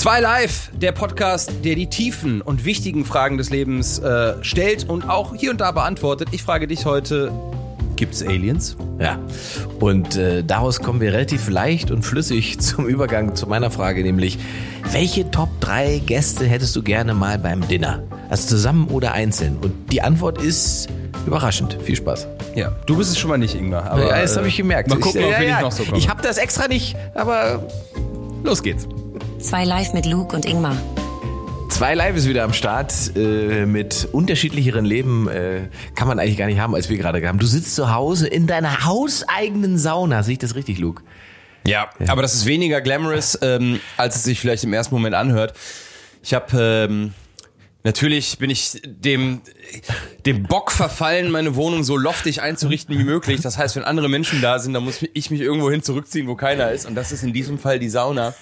Zwei Live, der Podcast, der die tiefen und wichtigen Fragen des Lebens äh, stellt und auch hier und da beantwortet. Ich frage dich heute, gibt's Aliens? Ja, und äh, daraus kommen wir relativ leicht und flüssig zum Übergang zu meiner Frage, nämlich, welche Top 3 Gäste hättest du gerne mal beim Dinner? Also zusammen oder einzeln? Und die Antwort ist überraschend. Viel Spaß. Ja, du bist es schon mal nicht, Ingmar. Aber, ja, das äh, habe ich gemerkt. Mal gucken, ich, ob ja, wir ja, noch so kommen. Ich habe das extra nicht, aber Los geht's. Zwei live mit Luke und Ingmar. Zwei Live ist wieder am Start äh, mit unterschiedlicheren Leben. Äh, kann man eigentlich gar nicht haben, als wir gerade haben. Du sitzt zu Hause in deiner hauseigenen Sauna. Sehe ich das richtig, Luke? Ja, aber das ist weniger glamorous, ähm, als es sich vielleicht im ersten Moment anhört. Ich habe ähm, natürlich bin ich dem dem Bock verfallen, meine Wohnung so loftig einzurichten wie möglich. Das heißt, wenn andere Menschen da sind, dann muss ich mich irgendwo hin zurückziehen, wo keiner ist. Und das ist in diesem Fall die Sauna,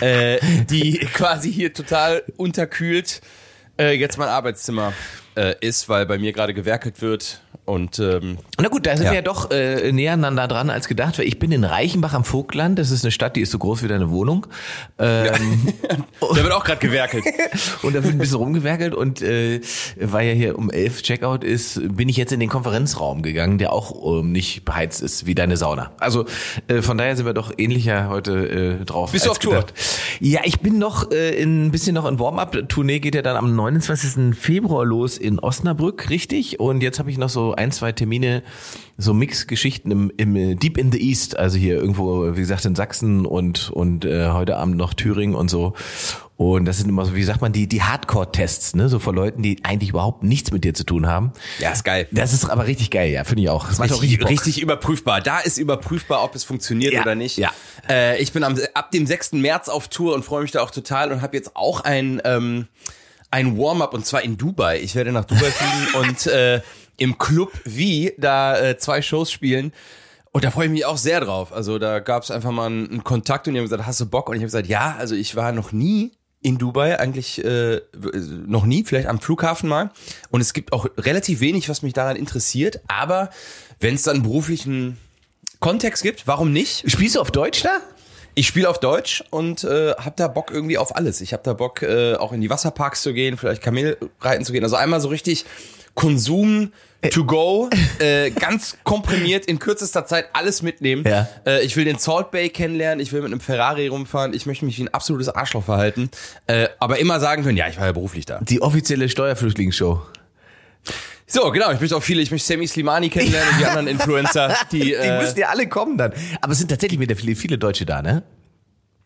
äh, die quasi hier total unterkühlt äh, jetzt mein Arbeitszimmer äh, ist, weil bei mir gerade gewerkelt wird. Und ähm, Na gut, da sind Ja. wir ja doch äh, näher aneinander dran als gedacht. Weil ich bin in Reichenbach am Vogtland. Das ist eine Stadt, die ist so groß wie deine Wohnung. Ähm, da wird auch gerade gewerkelt. und da wird ein bisschen rumgewerkelt und äh, weil ja hier um elf Checkout ist, bin ich jetzt in den Konferenzraum gegangen, der auch ähm, nicht beheizt ist wie deine Sauna. Also äh, von daher sind wir doch ähnlicher heute äh, drauf. Bist du auf Tour? gedacht. Ja, ich bin noch äh, in, ein bisschen noch in Warm-up. Tournee geht ja dann am 29. Februar los in Osnabrück, richtig? Und jetzt habe ich noch so ein, zwei Termine, so Mix-Geschichten im, im Deep in the East, also hier irgendwo, wie gesagt, in Sachsen und und äh, heute Abend noch Thüringen und so. Und das sind immer so, wie sagt man, die die Hardcore-Tests, ne, so von Leuten, die eigentlich überhaupt nichts mit dir zu tun haben. Ja, ist geil. Das ist aber richtig geil, ja, finde ich auch. Das macht auch richtig, richtig überprüfbar. Da ist überprüfbar, ob es funktioniert Ja, oder nicht. ja. Äh, ich bin am, ab dem 6. März auf Tour und freue mich da auch total und habe jetzt auch ein, ähm, ein Warm-up und zwar in Dubai. Ich werde nach Dubai fliegen und äh, im Club wie da äh, zwei Shows spielen. Und da freue ich mich auch sehr drauf. Also da gab es einfach mal einen, einen Kontakt und die haben gesagt, hast du Bock? Und ich habe gesagt, ja, also ich war noch nie in Dubai, eigentlich äh, noch nie, vielleicht am Flughafen mal. Und es gibt auch relativ wenig, was mich daran interessiert. Aber wenn es dann einen beruflichen Kontext gibt, warum nicht? Spielst du auf Deutsch da? Ich spiele auf Deutsch und äh, habe da Bock irgendwie auf alles. Ich habe da Bock, äh, auch in die Wasserparks zu gehen, vielleicht Kamel reiten zu gehen. Also einmal so richtig Konsum to go, äh, ganz komprimiert in kürzester Zeit alles mitnehmen. Ja. Äh, ich will den Salt Bay kennenlernen, ich will mit einem Ferrari rumfahren, ich möchte mich wie ein absolutes Arschloch verhalten, äh, aber immer sagen können, ja, ich war ja beruflich da. Die offizielle Steuerflüchtlingsshow. So, genau, ich möchte auch viele, ich möchte Sammy Slimani kennenlernen und die anderen Influencer, die, Die äh, müssen ja alle kommen dann. Aber es sind tatsächlich wieder viele, viele Deutsche da, ne?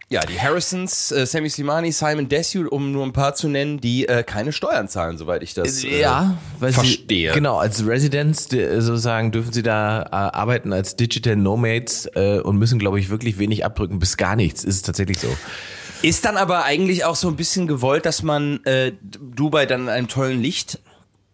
Ja, die Harrisons, äh, Sammy Slimani, Simon Desue, um nur ein paar zu nennen, die äh, keine Steuern zahlen, soweit ich das äh, weil verstehe. Sie, genau, als Residents die, sozusagen dürfen sie da äh, arbeiten als Digital Nomads äh, und müssen, glaube ich, wirklich wenig abdrücken, bis gar nichts. Ist es tatsächlich so. Ist dann aber eigentlich auch so ein bisschen gewollt, dass man äh, Dubai dann in einem tollen Licht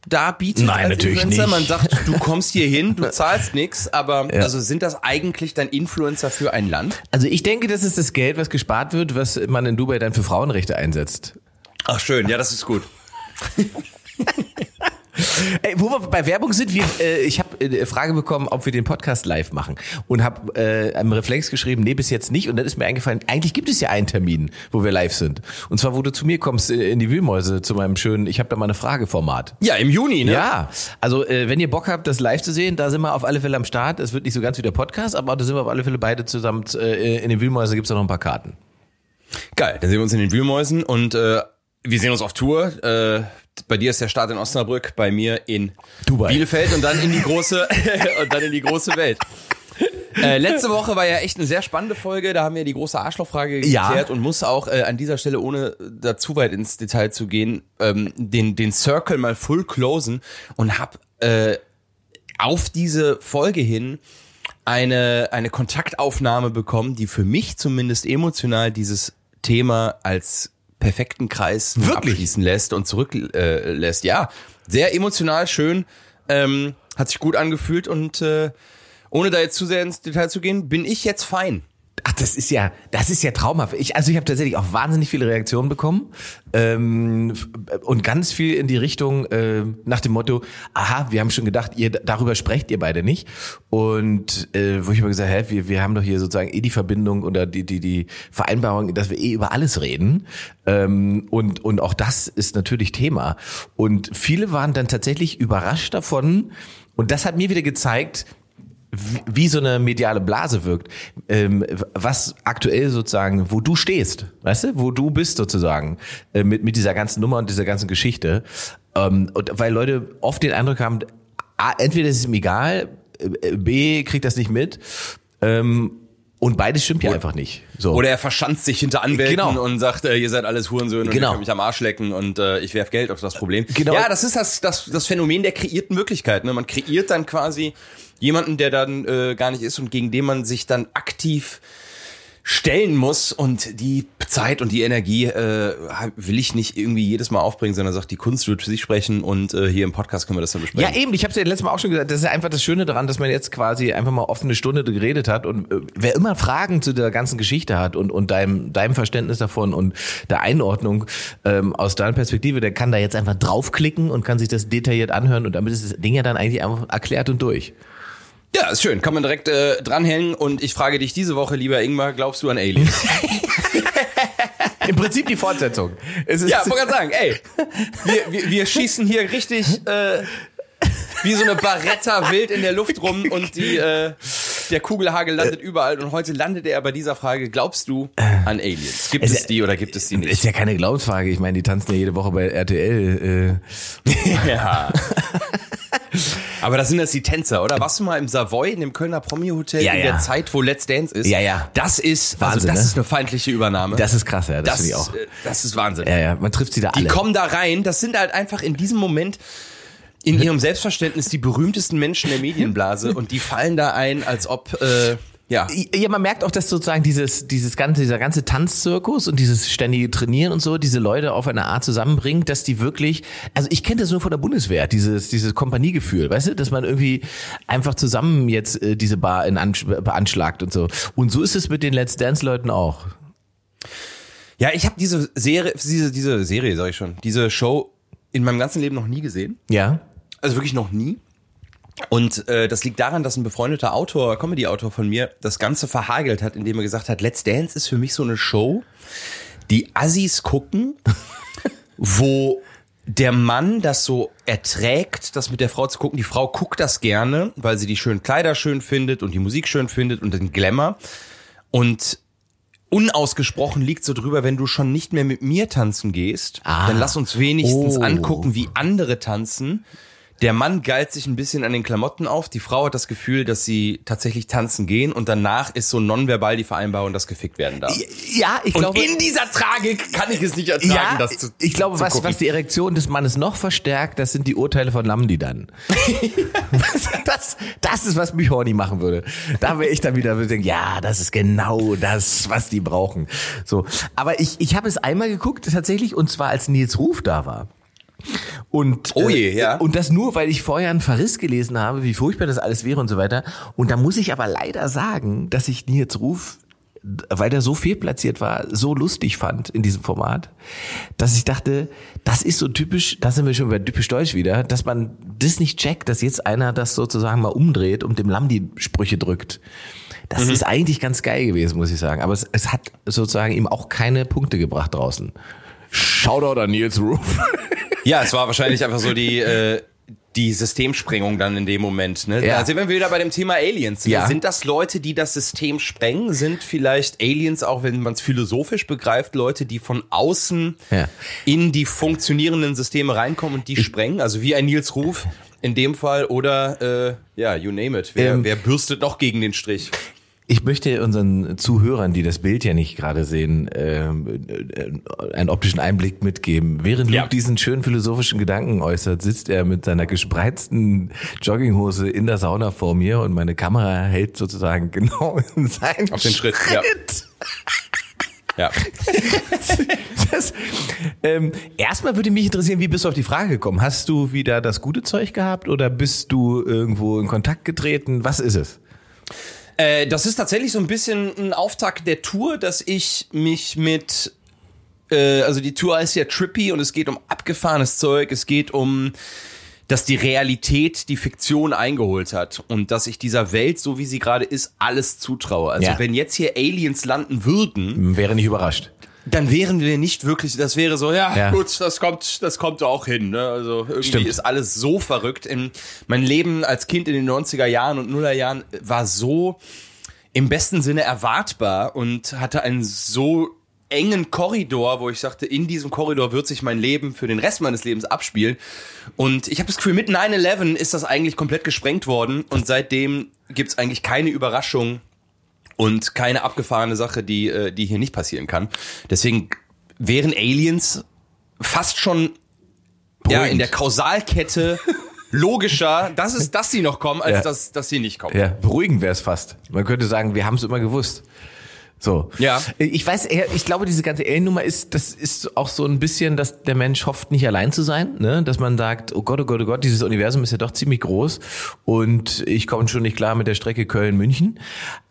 darbietet? Nein, als natürlich Influencer? nicht. Man sagt, du kommst hier hin, du zahlst nix, aber also sind das eigentlich dann Influencer für ein Land? Also ich denke, das ist das Geld, was gespart wird, was man in Dubai dann für Frauenrechte einsetzt. Ach schön, ja, das ist gut. Ey, wo wir bei Werbung sind, wir, äh, ich habe äh, eine Frage bekommen, ob wir den Podcast live machen und habe äh, einem Reflex geschrieben, nee, bis jetzt nicht. Und dann ist mir eingefallen, eigentlich gibt es ja einen Termin, wo wir live sind. Und zwar, wo du zu mir kommst äh, in die Wühlmäuse zu meinem schönen, ich habe da mal eine Frage-Format. Ja, im Juni, ne? Ja, also äh, wenn ihr Bock habt, das live zu sehen, da sind wir auf alle Fälle am Start. Es wird nicht so ganz wie der Podcast, aber da sind wir auf alle Fälle beide zusammen. Äh, in den Wühlmäuse gibt's da noch ein paar Karten. Geil, dann sehen wir uns in den Wühlmäusen und äh, wir sehen uns auf Tour. Äh, bei dir ist der Start in Osnabrück, bei mir in Dubai. Bielefeld und dann in die große und dann in die große Welt. Äh, letzte Woche war ja echt eine sehr spannende Folge. Da haben wir die große Arschlochfrage Ja. geklärt und muss auch äh, an dieser Stelle, ohne da zu weit ins Detail zu gehen, ähm, den, den Circle mal full closen und hab äh, auf diese Folge hin eine, eine Kontaktaufnahme bekommen, die für mich zumindest emotional dieses Thema als perfekten Kreis Wirklich? abschließen lässt und zurücklässt. Äh, ja, sehr emotional, schön, ähm, hat sich gut angefühlt und äh, ohne da jetzt zu sehr ins Detail zu gehen, bin ich jetzt fein Ach, das ist ja, das ist ja traumhaft. Ich, also ich habe tatsächlich auch wahnsinnig viele Reaktionen bekommen ähm, und ganz viel in die Richtung äh, nach dem Motto: Aha, wir haben schon gedacht, ihr darüber sprecht ihr beide nicht. Und äh, wo ich immer gesagt, hä, wir, wir haben doch hier sozusagen eh die Verbindung oder die die die Vereinbarung, dass wir eh über alles reden. Ähm, und und auch das ist natürlich Thema. Und viele waren dann tatsächlich überrascht davon. Und das hat mir wieder gezeigt, wie so eine mediale Blase wirkt, ähm, was aktuell sozusagen, wo du stehst, weißt du, wo du bist sozusagen, äh, mit, mit dieser ganzen Nummer und dieser ganzen Geschichte. Ähm, und weil Leute oft den Eindruck haben, A, entweder ist es ihm egal, äh, B, kriegt das nicht mit, ähm, und beides stimmt ja einfach nicht. So. Oder er verschanzt sich hinter Anwälten Genau. und sagt, äh, ihr seid alles Hurensöhne und Genau. ihr könnt mich am Arsch lecken und äh, ich werf Geld auf das Problem. Genau. Ja, das ist das, das, das Phänomen der kreierten Möglichkeiten. Ne? Man kreiert dann quasi jemanden, der dann äh, gar nicht ist und gegen den man sich dann aktiv stellen muss und die Zeit und die Energie äh, will ich nicht irgendwie jedes Mal aufbringen, sondern sagt, die Kunst wird für sich sprechen und äh, hier im Podcast können wir das dann besprechen. Ja, eben, ich habe es ja letztes Mal auch schon gesagt, das ist einfach das Schöne daran, dass man jetzt quasi einfach mal offene Stunde geredet hat und äh, wer immer Fragen zu der ganzen Geschichte hat und, und deinem, deinem Verständnis davon und der Einordnung ähm, aus deiner Perspektive, der kann da jetzt einfach draufklicken und kann sich das detailliert anhören und damit ist das Ding ja dann eigentlich einfach erklärt und durch. Ja, ist schön. Kann man direkt äh, dranhängen. Und ich frage dich diese Woche, lieber Ingmar, glaubst du an Aliens? Im Prinzip die Fortsetzung. Es ist, ja, wollte gerade sagen, ey, wir, wir, wir schießen hier richtig äh, wie so eine Baretta wild in der Luft rum und die äh, der Kugelhagel landet überall. Und heute landet er bei dieser Frage, glaubst du an Aliens? Gibt es, Es- die oder gibt es die ist nicht? ja keine Glaubensfrage. Ich meine, die tanzen ja jede Woche bei RTL. Äh. Ja. Aber das sind das die Tänzer, oder? Warst du mal im Savoy, in dem Kölner Promi-Hotel Ja, in ja. der Zeit, wo Let's Dance ist? Ja, ja. Das ist, Wahnsinn, also das ne? ist eine feindliche Übernahme. Das ist krass, ja. Das, das, finde ich auch. äh, das ist Wahnsinn. Ja, ja, man trifft sie da Die alle. kommen da rein, das sind halt einfach in diesem Moment in ihrem Selbstverständnis die berühmtesten Menschen der Medienblase und die fallen da ein, als ob, äh, ja. Ja, man merkt auch, dass sozusagen dieses, dieses ganze, dieser ganze Tanzzirkus und dieses ständige Trainieren und so, diese Leute auf eine Art zusammenbringt, dass die wirklich, also ich kenne das nur von der Bundeswehr, dieses, dieses Kompaniegefühl, weißt du, dass man irgendwie einfach zusammen jetzt äh, diese Bar in Ansch beanschlagt und so. Und so ist es mit den Let's Dance Leuten auch. Ja, ich habe diese Serie, diese, diese Serie, sag ich schon, diese Show in meinem ganzen Leben noch nie gesehen. Ja. Also wirklich noch nie. Und äh, das liegt daran, dass ein befreundeter Autor, Comedy-Autor von mir, das Ganze verhagelt hat, indem er gesagt hat, Let's Dance ist für mich so eine Show, die Assis gucken, wo der Mann das so erträgt, das mit der Frau zu gucken. Die Frau guckt das gerne, weil sie die schönen Kleider schön findet und die Musik schön findet und den Glamour. Und unausgesprochen liegt so drüber, wenn du schon nicht mehr mit mir tanzen gehst, Ah. dann lass uns wenigstens Oh. angucken, wie andere tanzen. Der Mann geilt sich ein bisschen an den Klamotten auf. Die Frau hat das Gefühl, dass sie tatsächlich tanzen gehen und danach ist so nonverbal die Vereinbarung, dass gefickt werden darf. Ja, ich Und glaube. in dieser Tragik kann ich es nicht ertragen, ja, das zu ich glaube, zu was, gucken. was die Erektion des Mannes noch verstärkt, das sind die Urteile von Lamdi dann. das, das ist, was mich horny machen würde. Da wäre ich dann wieder würde denken, ja, das ist genau das, was die brauchen. So, aber ich, ich habe es einmal geguckt tatsächlich und zwar als Nils Ruf da war. Und, Oh je, ja. und das nur, weil ich vorher einen Verriss gelesen habe, wie furchtbar das alles wäre und so weiter. Und da muss ich aber leider sagen, dass ich Nils Ruf, weil der so fehlplatziert war, so lustig fand in diesem Format, dass ich dachte, das ist so typisch, da sind wir schon bei typisch Deutsch wieder, dass man das nicht checkt, dass jetzt einer das sozusagen mal umdreht und dem Lamm die Sprüche drückt. Das ist eigentlich ganz geil gewesen, muss ich sagen. Aber es, es hat sozusagen ihm auch keine Punkte gebracht draußen. Shoutout an Nils Roof. Ja, es war wahrscheinlich einfach so die, äh, die Systemsprengung dann in dem Moment. Ne? Ja. Da sind wir wieder bei dem Thema Aliens. Ja. Sind das Leute, die das System sprengen? Sind vielleicht Aliens, auch wenn man es philosophisch begreift, Leute, die von außen Ja. in die funktionierenden Systeme reinkommen und die sprengen? Also wie ein Nils Ruf in dem Fall oder äh, ja, you name it. Wer, Ähm, wer bürstet noch gegen den Strich? Ich möchte unseren Zuhörern, die das Bild ja nicht gerade sehen, ähm, äh, einen optischen Einblick mitgeben. Während Luke Ja. diesen schönen philosophischen Gedanken äußert, sitzt er mit seiner gespreizten Jogginghose in der Sauna vor mir und meine Kamera hält sozusagen genau in seinen Auf den Schritt, ja. Ja. Das, ähm, erstmal würde mich interessieren, wie bist du auf die Frage gekommen? Hast du wieder das gute Zeug gehabt oder bist du irgendwo in Kontakt getreten? Was ist es? Äh, das ist tatsächlich so ein bisschen ein Auftakt der Tour, dass ich mich mit äh, also die Tour heißt ja Trippy und es geht um abgefahrenes Zeug, es geht um dass die Realität die Fiktion eingeholt hat und dass ich dieser Welt, so wie sie gerade ist, alles zutraue. Also Ja. wenn jetzt hier Aliens landen würden, Wäre nicht überrascht. Dann wären wir nicht wirklich, das wäre so, ja, Ja. gut, das kommt, das kommt auch hin. Ne? Also irgendwie Stimmt. ist alles so verrückt. In, mein Leben als Kind in den 90er Jahren und Nuller Jahren war so im besten Sinne erwartbar und hatte einen so engen Korridor, wo ich sagte, in diesem Korridor wird sich mein Leben für den Rest meines Lebens abspielen. Und ich habe das Gefühl, mit 9-11 ist das eigentlich komplett gesprengt worden und seitdem gibt's eigentlich keine Überraschung und keine abgefahrene Sache, die, äh, die hier nicht passieren kann. Deswegen wären Aliens fast schon ja, in der Kausalkette logischer, dass es, dass sie noch kommen, als Ja. dass, dass sie nicht kommen. Ja, beruhigend wäre es fast. Man könnte sagen, wir haben es immer gewusst. So. Ja. Ich weiß, eher, ich glaube, diese ganze Alien-Nummer ist, das ist auch so ein bisschen, dass der Mensch hofft, nicht allein zu sein, ne? Dass man sagt, oh Gott, oh Gott, oh Gott, dieses Universum ist ja doch ziemlich groß und ich komme schon nicht klar mit der Strecke Köln-München.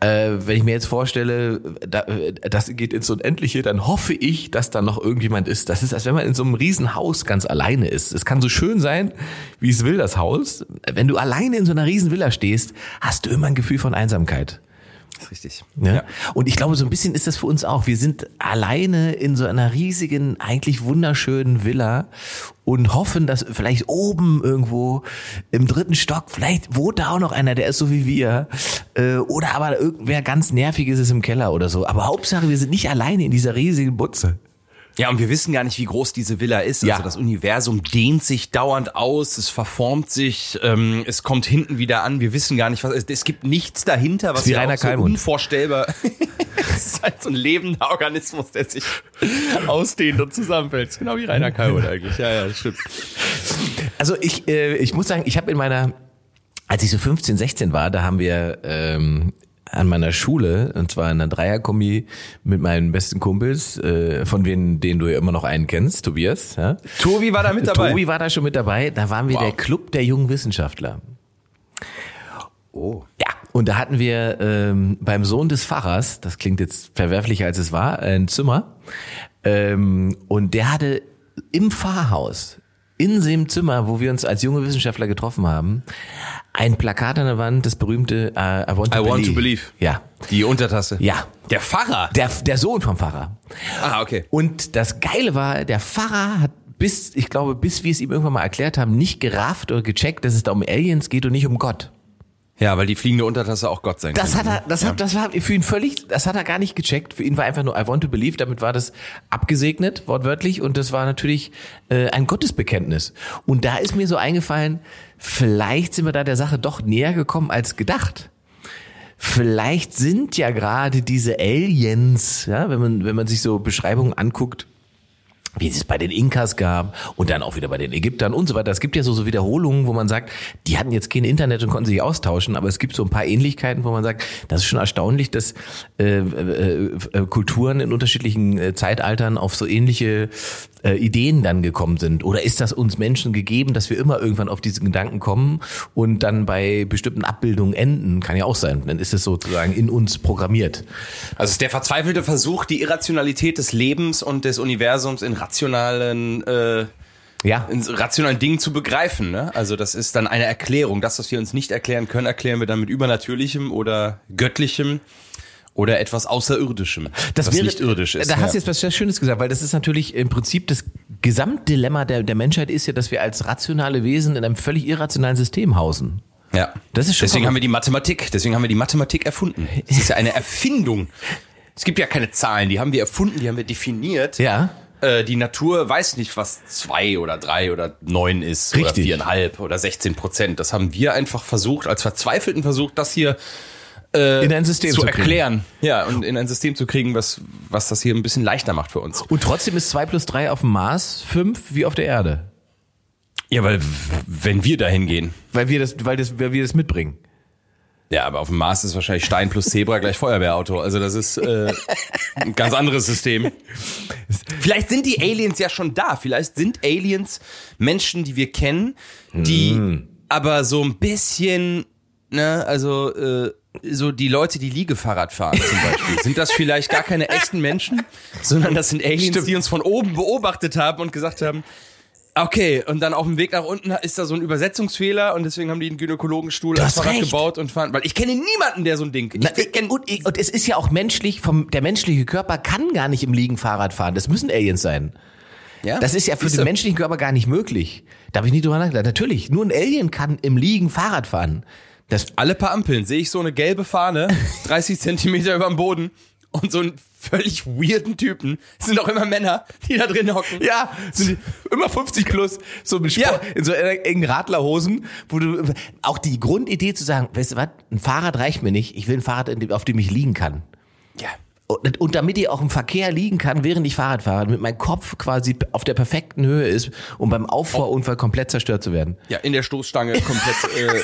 Äh, wenn ich mir jetzt vorstelle, da, das geht ins Unendliche, dann hoffe ich, dass da noch irgendjemand ist. Das ist, als wenn man in so einem Riesenhaus ganz alleine ist. Es kann so schön sein, wie es will, das Haus. Wenn du alleine in so einer Riesenvilla stehst, hast du immer ein Gefühl von Einsamkeit. Das ist richtig. Ne? Und ich glaube, so ein bisschen ist das für uns auch. Wir sind alleine in so einer riesigen, eigentlich wunderschönen Villa und hoffen, dass vielleicht oben irgendwo im dritten Stock, vielleicht wohnt da auch noch einer, der ist so wie wir. Äh, oder aber irgendwer ganz nerviges ist im Keller oder so. Aber Hauptsache, wir sind nicht alleine in dieser riesigen Butze. Ja, und wir wissen gar nicht, wie groß diese Villa ist. Ja. Also das Universum dehnt sich dauernd aus, es verformt sich, ähm, es kommt hinten wieder an. Wir wissen gar nicht, was es, gibt nichts dahinter, was wie Rainer so unvorstellbar. es ist halt so ein lebender Organismus, der sich ausdehnt und zusammenfällt. Genau wie Rainer Kallmund eigentlich. Ja, ja, das stimmt. Also ich, äh, ich muss sagen, ich habe in meiner, als ich so 15, 16 war, da haben wir ähm, an meiner Schule, und zwar in einer Dreierkombi mit meinen besten Kumpels, äh, von denen, denen du ja immer noch einen kennst, Tobias. Ja? Tobi war da mit dabei. Tobi war da schon mit dabei. Da waren wir Wow. der Club der jungen Wissenschaftler. Oh. Ja, und da hatten wir ähm, beim Sohn des Pfarrers, das klingt jetzt verwerflicher als es war, ein Zimmer. Ähm, und der hatte im Pfarrhaus, in dem Zimmer, wo wir uns als junge Wissenschaftler getroffen haben, ein Plakat an der Wand, das berühmte äh, I want to I believe. want to believe. Ja, Die Untertasse. ja. Der Pfarrer. Der, der Sohn vom Pfarrer. Ah, okay. Und das Geile war, der Pfarrer hat bis, ich glaube, bis wir es ihm irgendwann mal erklärt haben, nicht gerafft oder gecheckt, dass es da um Aliens geht und nicht um Gott. Ja, weil die fliegende Untertasse auch Gott sein Das kann. hat er, das hat, das war für ihn völlig, das hat er gar nicht gecheckt. Für ihn war einfach nur I want to believe. Damit war das abgesegnet, wortwörtlich. Und das war natürlich äh, ein Gottesbekenntnis. Und da ist mir so eingefallen, vielleicht sind wir da der Sache doch näher gekommen als gedacht. Vielleicht sind ja gerade diese Aliens, ja, wenn man, wenn man sich so Beschreibungen anguckt, wie es bei den Inkas gab und dann auch wieder bei den Ägyptern und so weiter. Es gibt ja so, so Wiederholungen, wo man sagt, die hatten jetzt kein Internet und konnten sich austauschen, aber es gibt so ein paar Ähnlichkeiten, wo man sagt, das ist schon erstaunlich, dass äh, äh, äh, Kulturen in unterschiedlichen äh, Zeitaltern auf so ähnliche äh, Ideen dann gekommen sind. Oder ist das uns Menschen gegeben, dass wir immer irgendwann auf diesen Gedanken kommen und dann bei bestimmten Abbildungen enden? Kann ja auch sein. Dann ist es sozusagen in uns programmiert. Also ist der verzweifelte Versuch, die Irrationalität des Lebens und des Universums in rationalen, äh, Ja. in rationalen Dingen zu begreifen. Ne? Also das ist dann eine Erklärung. Das, was wir uns nicht erklären können, erklären wir dann mit Übernatürlichem oder Göttlichem oder etwas Außerirdischem, Das was wäre, nicht irdisch ist. Da hast du jetzt was sehr Schönes gesagt, weil das ist natürlich im Prinzip das Gesamtdilemma der, der Menschheit ist ja, dass wir als rationale Wesen in einem völlig irrationalen System hausen. ja. Das ist schon deswegen haben wir die Mathematik. Deswegen haben wir die Mathematik erfunden. Es ist ja eine Erfindung. Es gibt ja keine Zahlen, die haben wir erfunden, die haben wir definiert. Ja. Äh, die Natur weiß nicht, was zwei oder drei oder neun ist oder Richtig. viereinhalb oder 16 Prozent. Das haben wir einfach versucht, als verzweifelten Versuch, das hier In ein System zu zu, erklären. Ja, und in ein System zu kriegen, was, was das hier ein bisschen leichter macht für uns. Und trotzdem ist zwei plus drei auf dem Mars fünf wie auf der Erde. Ja, weil wenn wir dahin gehen. Weil wir das, weil das, weil wir das mitbringen. Ja, aber auf dem Mars ist wahrscheinlich Stein plus Zebra gleich Feuerwehrauto. Also das ist äh, ein ganz anderes System. Vielleicht sind die Aliens ja schon da. Vielleicht sind Aliens Menschen, die wir kennen, die aber so ein bisschen ne, also äh, so die Leute, die Liegefahrrad fahren zum Beispiel, sind das vielleicht gar keine echten Menschen, sondern das sind Aliens, Stimmt. die uns von oben beobachtet haben und gesagt haben, okay, und dann auf dem Weg nach unten ist da so ein Übersetzungsfehler und deswegen haben die einen Gynäkologenstuhl als Fahrrad recht. gebaut und fahren, weil ich kenne niemanden, der so ein Ding. Ich, Na, kenn, und, und es ist ja auch menschlich, vom, der menschliche Körper kann gar nicht im Liegen Fahrrad fahren. Das müssen Aliens sein. ja? Das ist ja für Siehst den du? menschlichen Körper gar nicht möglich. Da habe ich nie drüber nachgedacht. Natürlich, nur ein Alien kann im Liegen Fahrrad fahren. Das, alle paar Ampeln sehe ich so eine gelbe Fahne, 30 Zentimeter über dem Boden und so einen völlig weirden Typen. Es sind auch immer Männer, die da drin hocken. ja, sind immer 50 plus, so mit Ja. Sport, in so engen Radlerhosen, wo du, auch die Grundidee zu sagen, weißt du was, ein Fahrrad reicht mir nicht, ich will ein Fahrrad, auf dem ich liegen kann. Ja. Und, und damit ich auch im Verkehr liegen kann, während ich Fahrrad fahre, damit mein Kopf quasi auf der perfekten Höhe ist, um beim Auffahrunfall komplett zerstört zu werden. Ja, in der Stoßstange komplett äh,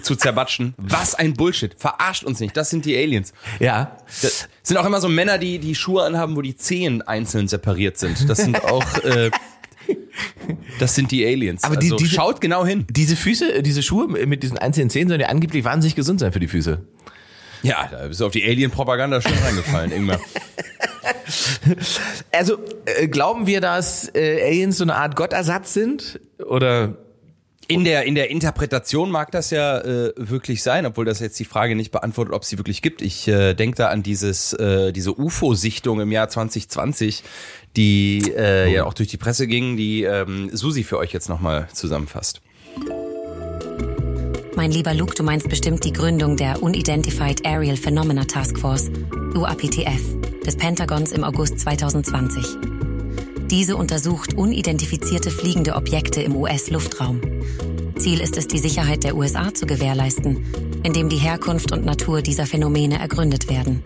zu zerbatschen. Was ein Bullshit. Verarscht uns nicht. Das sind die Aliens. Ja. Das sind auch immer so Männer, die die Schuhe anhaben, wo die Zehen einzeln separiert sind. Das sind auch äh, das sind die Aliens. Aber die- also, diese- schaut genau hin. Diese Füße, diese Schuhe mit diesen einzelnen Zehen sollen ja angeblich wahnsinnig gesund sein für die Füße. Ja, da bist du auf die Alien-Propaganda schon reingefallen, Ingmar. Also äh, glauben wir, dass äh, Aliens so eine Art Gottersatz sind? Oder In der, in der Interpretation mag das ja äh, wirklich sein, obwohl das jetzt die Frage nicht beantwortet, ob es sie wirklich gibt. Ich äh, denke da an dieses, äh, diese UFO-Sichtung im Jahr 2020, die äh, ja auch durch die Presse ging, die ähm, Susi für euch jetzt nochmal zusammenfasst. Mein lieber Luke, du meinst bestimmt die Gründung der Unidentified Aerial Phenomena Task Force, UAPTF, des Pentagons im August 2020. Diese untersucht unidentifizierte fliegende Objekte im US-Luftraum. Ziel ist es, die Sicherheit der USA zu gewährleisten, indem die Herkunft und Natur dieser Phänomene ergründet werden.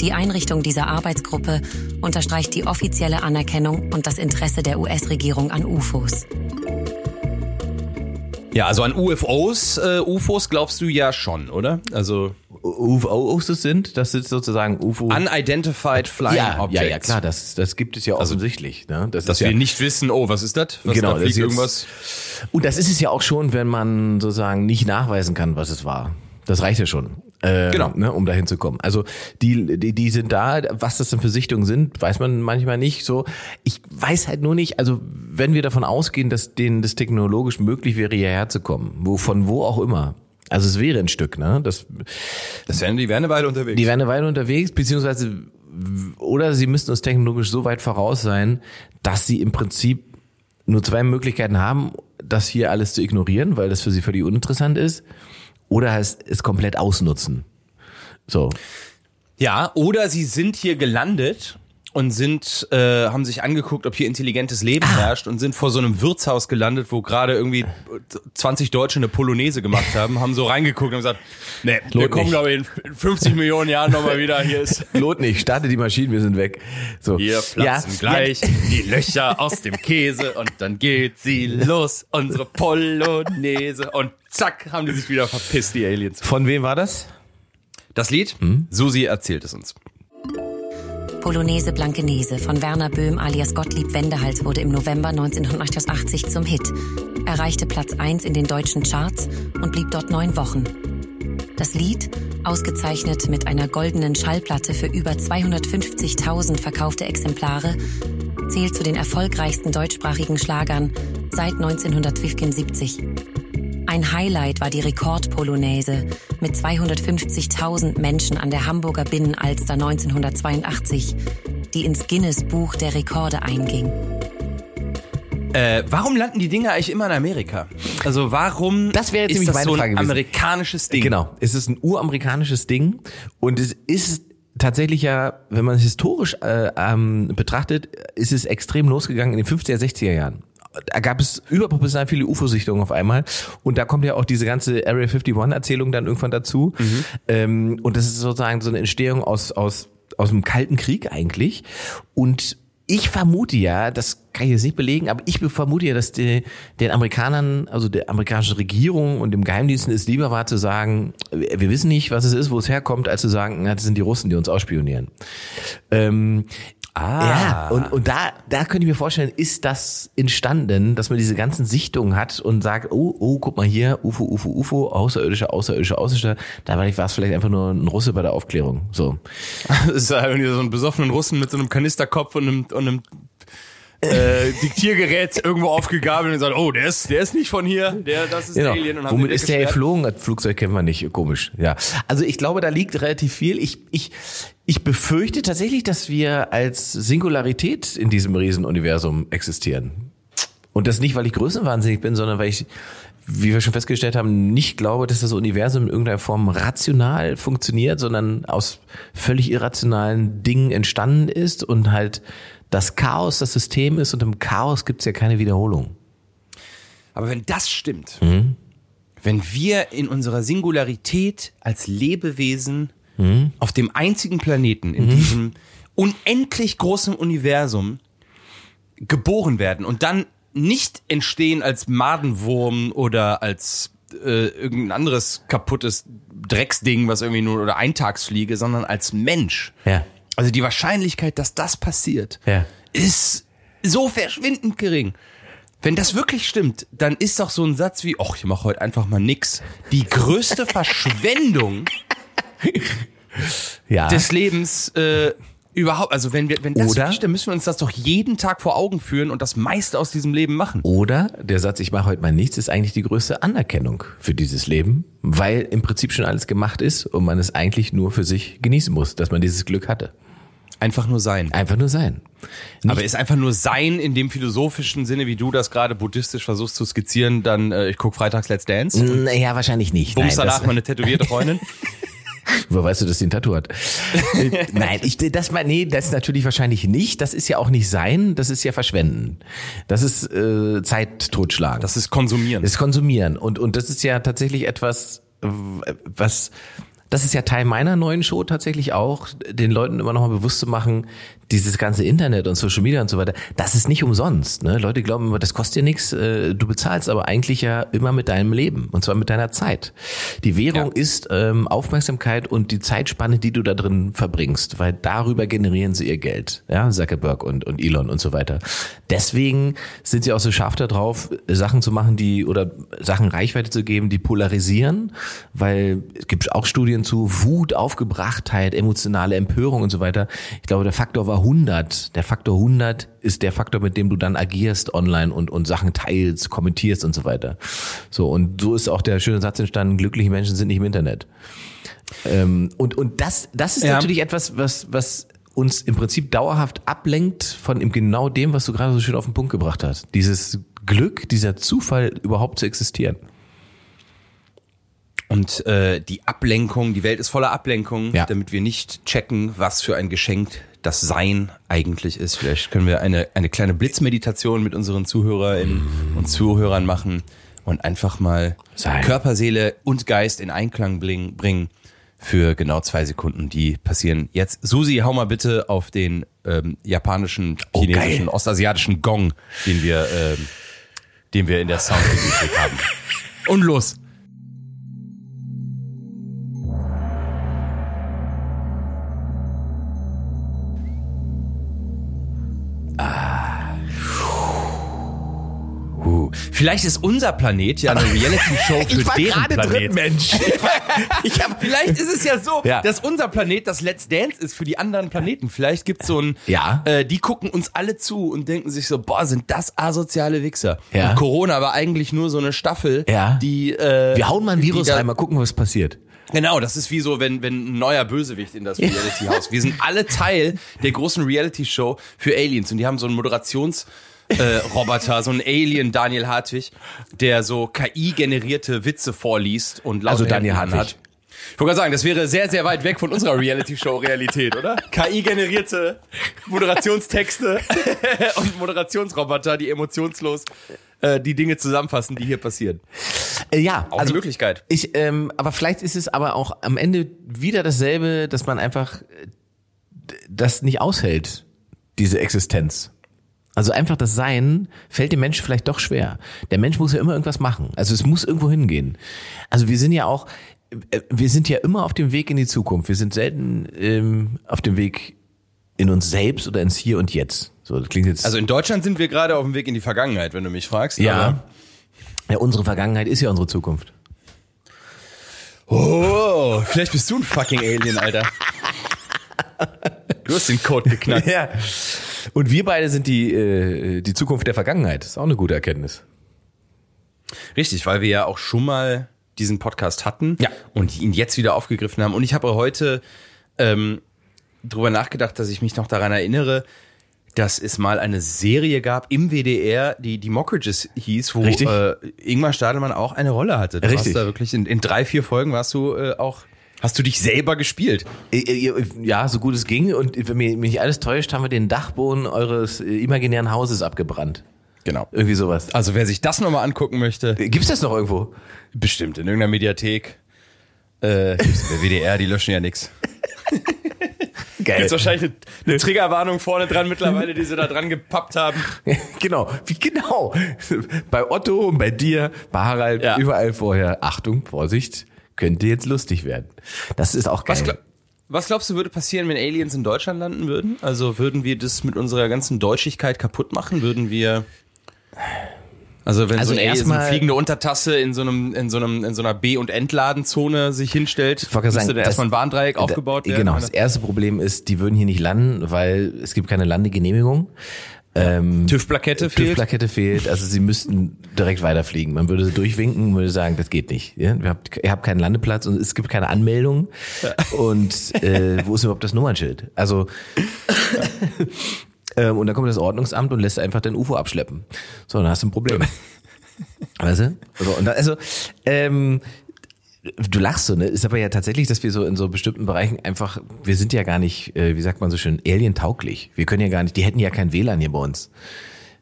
Die Einrichtung dieser Arbeitsgruppe unterstreicht die offizielle Anerkennung und das Interesse der US-Regierung an UFOs. Ja, also an UFOs, äh, UFOs glaubst du ja schon, oder? Also UFOs sind? Das sind sozusagen UFO. Unidentified Flying ja, ja, Objects. ja, klar, das, das gibt es ja offensichtlich. Ne? Das Dass ist ja, wir nicht wissen, oh, was ist das? Was Genau, da das fliegt irgendwas. Und das ist es ja auch schon, wenn man sozusagen nicht nachweisen kann, was es war. Das reicht ja schon. Äh, Genau. Ne, um dahin zu kommen. Also die, die, die sind da, was das denn für Sichtungen sind, weiß man manchmal nicht so. Ich weiß halt nur nicht, also wenn wir davon ausgehen, dass denen das technologisch möglich wäre, hierher zu kommen, wo, von wo auch immer. Also es wäre ein Stück, ne? Das, Das wären die wären eine Weile unterwegs. die wären eine Weile unterwegs, beziehungsweise oder sie müssten uns technologisch so weit voraus sein, dass sie im Prinzip nur zwei Möglichkeiten haben, das hier alles zu ignorieren, weil das für sie völlig uninteressant ist, oder es, es komplett ausnutzen. So. Ja, oder sie sind hier gelandet und sind, äh, haben sich angeguckt, ob hier intelligentes Leben Ah. herrscht und sind vor so einem Wirtshaus gelandet, wo gerade irgendwie 20 Deutsche eine Polonaise gemacht haben, haben so reingeguckt und gesagt, nee, wir Lohnt kommen nicht. glaube ich in 50 Millionen Jahren nochmal wieder, hier ist Lohnt nicht, starte die Maschinen, wir sind weg. So. Hier platzen gleich die Löcher aus dem Käse und dann geht sie los, unsere Polonaise und zack, haben die sich wieder verpisst, die Aliens. Von wem war das? Das Lied? Susi erzählt es uns. Polonaise Blankenese von Werner Böhm alias Gottlieb Wendehals wurde im November 1989 zum Hit, erreichte Platz 1 in den deutschen Charts und blieb dort neun Wochen. Das Lied, ausgezeichnet mit einer goldenen Schallplatte für über 250.000 verkaufte Exemplare, zählt zu den erfolgreichsten deutschsprachigen Schlagern seit 1975. Ein Highlight war die Rekordpolonaise mit 250.000 Menschen an der Hamburger Binnenalster 1982, die ins Guinness Buch der Rekorde einging. Äh, warum landen die Dinger eigentlich immer in Amerika? Also warum Das wäre jetzt ist nämlich das so ein amerikanisches Ding? Genau. Es ist ein uramerikanisches Ding und es ist tatsächlich ja, wenn man es historisch äh, ähm, betrachtet, ist es extrem losgegangen in den 50er, 60er Jahren. Da gab es überproportional viele UFO-Sichtungen auf einmal und da kommt ja auch diese ganze Area 51-Erzählung dann irgendwann dazu. Ähm, und das ist sozusagen so eine Entstehung aus, aus, aus dem Kalten Krieg eigentlich und ich vermute ja, das kann ich jetzt nicht belegen, aber ich vermute ja, dass die, den Amerikanern, also der amerikanischen Regierung und dem Geheimdiensten es lieber war zu sagen, wir wissen nicht, was es ist, wo es herkommt, als zu sagen, na, das sind die Russen, die uns ausspionieren. Ähm, Ah. Ja, und, und da, da könnte ich mir vorstellen, ist das entstanden, dass man diese ganzen Sichtungen hat und sagt, oh, oh, guck mal hier, UFO, UFO, UFO, außerirdische, außerirdische, außerirdische. Da war es vielleicht einfach nur ein Russe bei der Aufklärung. So. Das ist ja irgendwie so ein besoffenen Russen mit so einem Kanisterkopf und einem, und einem äh, Diktiergerät irgendwo aufgegabelt und sagt, oh, der ist, der ist nicht von hier, der, das ist Genau. Alien. Und haben Womit ist der geflogen? Das Flugzeug kennen wir nicht. Komisch. Ja. Also ich glaube, da liegt relativ viel. Ich, ich, ich befürchte tatsächlich, dass wir als Singularität in diesem Riesenuniversum existieren. Und das nicht, weil ich größenwahnsinnig bin, sondern weil ich, wie wir schon festgestellt haben, nicht glaube, dass das Universum in irgendeiner Form rational funktioniert, sondern aus völlig irrationalen Dingen entstanden ist und halt das Chaos das System ist und im Chaos gibt es ja keine Wiederholung. Aber wenn das stimmt, Mhm. wenn wir in unserer Singularität als Lebewesen Mhm. auf dem einzigen Planeten in diesem unendlich großen Universum geboren werden und dann nicht entstehen als Madenwurm oder als äh, irgendein anderes kaputtes Drecksding, was irgendwie nur oder Eintagsfliege, sondern als Mensch. Ja. Also die Wahrscheinlichkeit, dass das passiert, Ja. ist so verschwindend gering. Wenn das wirklich stimmt, dann ist doch so ein Satz wie, ach, ich mache heute einfach mal nix, die größte Verschwendung Ja. des Lebens äh, überhaupt. Also wenn wir, wenn das Oder- wirklich stimmt, müssen wir uns das doch jeden Tag vor Augen führen und das meiste aus diesem Leben machen. Oder der Satz, ich mache heute mal nichts, ist eigentlich die größte Anerkennung für dieses Leben, weil im Prinzip schon alles gemacht ist und man es eigentlich nur für sich genießen muss, dass man dieses Glück hatte. Einfach nur sein. Einfach nur sein. Nicht, Aber ist einfach nur sein in dem philosophischen Sinne, wie du das gerade buddhistisch versuchst zu skizzieren, dann äh, ich guck freitags Let's Dance. naja, wahrscheinlich nicht. Bums Nein, danach meine tätowierte Freundin. Woher weißt du, dass sie ein Tattoo hat? Äh, Nein, ich, das, nee, das natürlich wahrscheinlich nicht. Das ist ja auch nicht sein, das ist ja verschwenden. Das ist äh, Zeit totschlagen. Das ist konsumieren. Das Konsumieren. Und, und das ist ja tatsächlich etwas, was, das ist ja Teil meiner neuen Show tatsächlich auch, den Leuten immer nochmal bewusst zu machen, dieses ganze Internet und Social Media und so weiter, das ist nicht umsonst. Ne? Leute glauben immer, das kostet dir nichts, äh, du bezahlst aber eigentlich ja immer mit deinem Leben und zwar mit deiner Zeit. Die Währung Ja. ist ähm, Aufmerksamkeit und die Zeitspanne, die du da drin verbringst, weil darüber generieren sie ihr Geld. Ja, Zuckerberg und, und Elon und so weiter. Deswegen sind sie auch so scharf darauf, Sachen zu machen, die oder Sachen Reichweite zu geben, die polarisieren, weil es gibt auch Studien zu Wut, Aufgebrachtheit, emotionale Empörung und so weiter. Ich glaube, der Faktor war 100. Der Faktor 100 ist der Faktor, mit dem du dann agierst online und, und Sachen teilst, kommentierst und so weiter. So, und so ist auch der schöne Satz entstanden, glückliche Menschen sind nicht im Internet. Ähm, und, und das, das ist Ja. natürlich etwas, was, was uns im Prinzip dauerhaft ablenkt von genau dem, was du gerade so schön auf den Punkt gebracht hast. Dieses Glück, dieser Zufall überhaupt zu existieren. Und äh, die Ablenkung, die Welt ist voller Ablenkung, Ja. damit wir nicht checken, was für ein Geschenk das Sein eigentlich ist. Vielleicht können wir eine, eine kleine Blitzmeditation mit unseren Zuhörerinnen und Zuhörern machen und einfach mal Sein. Körper, Seele und Geist in Einklang bringen für genau zwei Sekunden. Die passieren jetzt. Susi, hau mal bitte auf den ähm, japanischen, Oh, chinesischen, geil. ostasiatischen Gong, den wir, ähm, den wir in der Soundbibliothek haben. Und los. Vielleicht ist unser Planet ja eine Reality-Show für deren Planet. Mensch. Ich hab, vielleicht ist es ja so, Ja. dass unser Planet das Let's Dance ist für die anderen Planeten. Vielleicht gibt's so ein, Ja. äh, die gucken uns alle zu und denken sich so, boah, sind das asoziale Wichser. Ja. Und Corona war eigentlich nur so eine Staffel, Ja. die, äh, Wir hauen mal ein Virus rein, mal gucken, was passiert. Genau, das ist wie so, wenn, wenn ein neuer Bösewicht in das Reality-Haus. Wir sind alle Teil der großen Reality-Show für Aliens und die haben so einen Moderations- äh, Roboter, so ein Alien Daniel Hartwig, der so KI-generierte Witze vorliest und laute Also Daniel Hartwig. anhat. Ich wollte gerade sagen, das wäre sehr, sehr weit weg von unserer Reality-Show-Realität, oder? KI-generierte Moderationstexte und Moderationsroboter, die emotionslos äh, die Dinge zusammenfassen, die hier passieren. Äh, ja, Auch eine Möglichkeit. Ich, ähm, aber vielleicht ist es aber auch am Ende wieder dasselbe, dass man einfach das nicht aushält, diese Existenz. Also einfach das Sein fällt dem Menschen vielleicht doch schwer. Der Mensch muss ja immer irgendwas machen. Also es muss irgendwo hingehen. Also wir sind ja auch, äh, wir sind ja immer auf dem Weg in die Zukunft. Wir sind selten ähm, auf dem Weg in uns selbst oder ins Hier und Jetzt? So, das klingt jetzt. Also in Deutschland sind wir gerade auf dem Weg in die Vergangenheit, wenn du mich fragst. ja. Ja, unsere Vergangenheit ist ja unsere Zukunft. Oh, vielleicht bist du ein fucking Alien, Alter. Du hast den Code geknackt. Ja. Und wir beide sind die, äh, die Zukunft der Vergangenheit. ist auch eine gute Erkenntnis. Richtig, weil wir ja auch schon mal diesen Podcast hatten Ja. und ihn jetzt wieder aufgegriffen haben. Und ich habe heute ähm, drüber nachgedacht, dass ich mich noch daran erinnere, dass es mal eine Serie gab im WDR, die die Mockridges hieß, wo äh, Ingmar Stadelmann auch eine Rolle hatte. Du Richtig. Da wirklich in, in drei, vier Folgen warst du äh, auch, hast du dich selber gespielt. Äh, äh, Ja, so gut es ging. Und wenn mich nicht alles täuscht, haben wir den Dachboden eures äh, imaginären Hauses abgebrannt. Genau. Irgendwie sowas. Also wer sich das nochmal angucken möchte, Äh, Gibt's das noch irgendwo? bestimmt in irgendeiner Mediathek. Äh, gibt's bei WDR, die löschen ja nix. Geil. Gibt's wahrscheinlich eine, eine Triggerwarnung vorne dran mittlerweile, die sie da dran gepappt haben. genau, wie genau. Bei Otto und bei dir, bei Harald, Ja. überall vorher. Achtung, Vorsicht, könnte jetzt lustig werden. Das ist auch geil. Was, glaub, was glaubst du, würde passieren, wenn Aliens in Deutschland landen würden? Also würden wir das mit unserer ganzen Deutschigkeit kaputt machen? Würden wir. Also wenn Also so, eine, so eine fliegende Untertasse in so einem in so einem in so einer B- und Entladenzone sich hinstellt, müsste sagen, das- erstmal ein Warndreieck aufgebaut werden. Genau, das erste Problem ist, die würden hier nicht landen, weil es gibt keine Landegenehmigung. Ähm, TÜV-Plakette fehlt. TÜV-Plakette fehlt, also sie müssten direkt weiterfliegen. Man würde durchwinken, würde sagen, das geht nicht. Ja? Ihr, habt, ihr habt keinen Landeplatz und es gibt keine Anmeldung. Und äh, wo ist überhaupt das Nummernschild? Also ähm, und dann kommt das Ordnungsamt und lässt einfach dein UFO abschleppen. So, dann hast du ein Problem. Weißt du? So, und dann, also, ähm, du lachst so, ne? Ist aber ja tatsächlich, dass wir so in so bestimmten Bereichen einfach, wir sind ja gar nicht, äh, wie sagt man so schön, alien-tauglich. Wir können ja gar nicht, die hätten ja kein WLAN hier bei uns.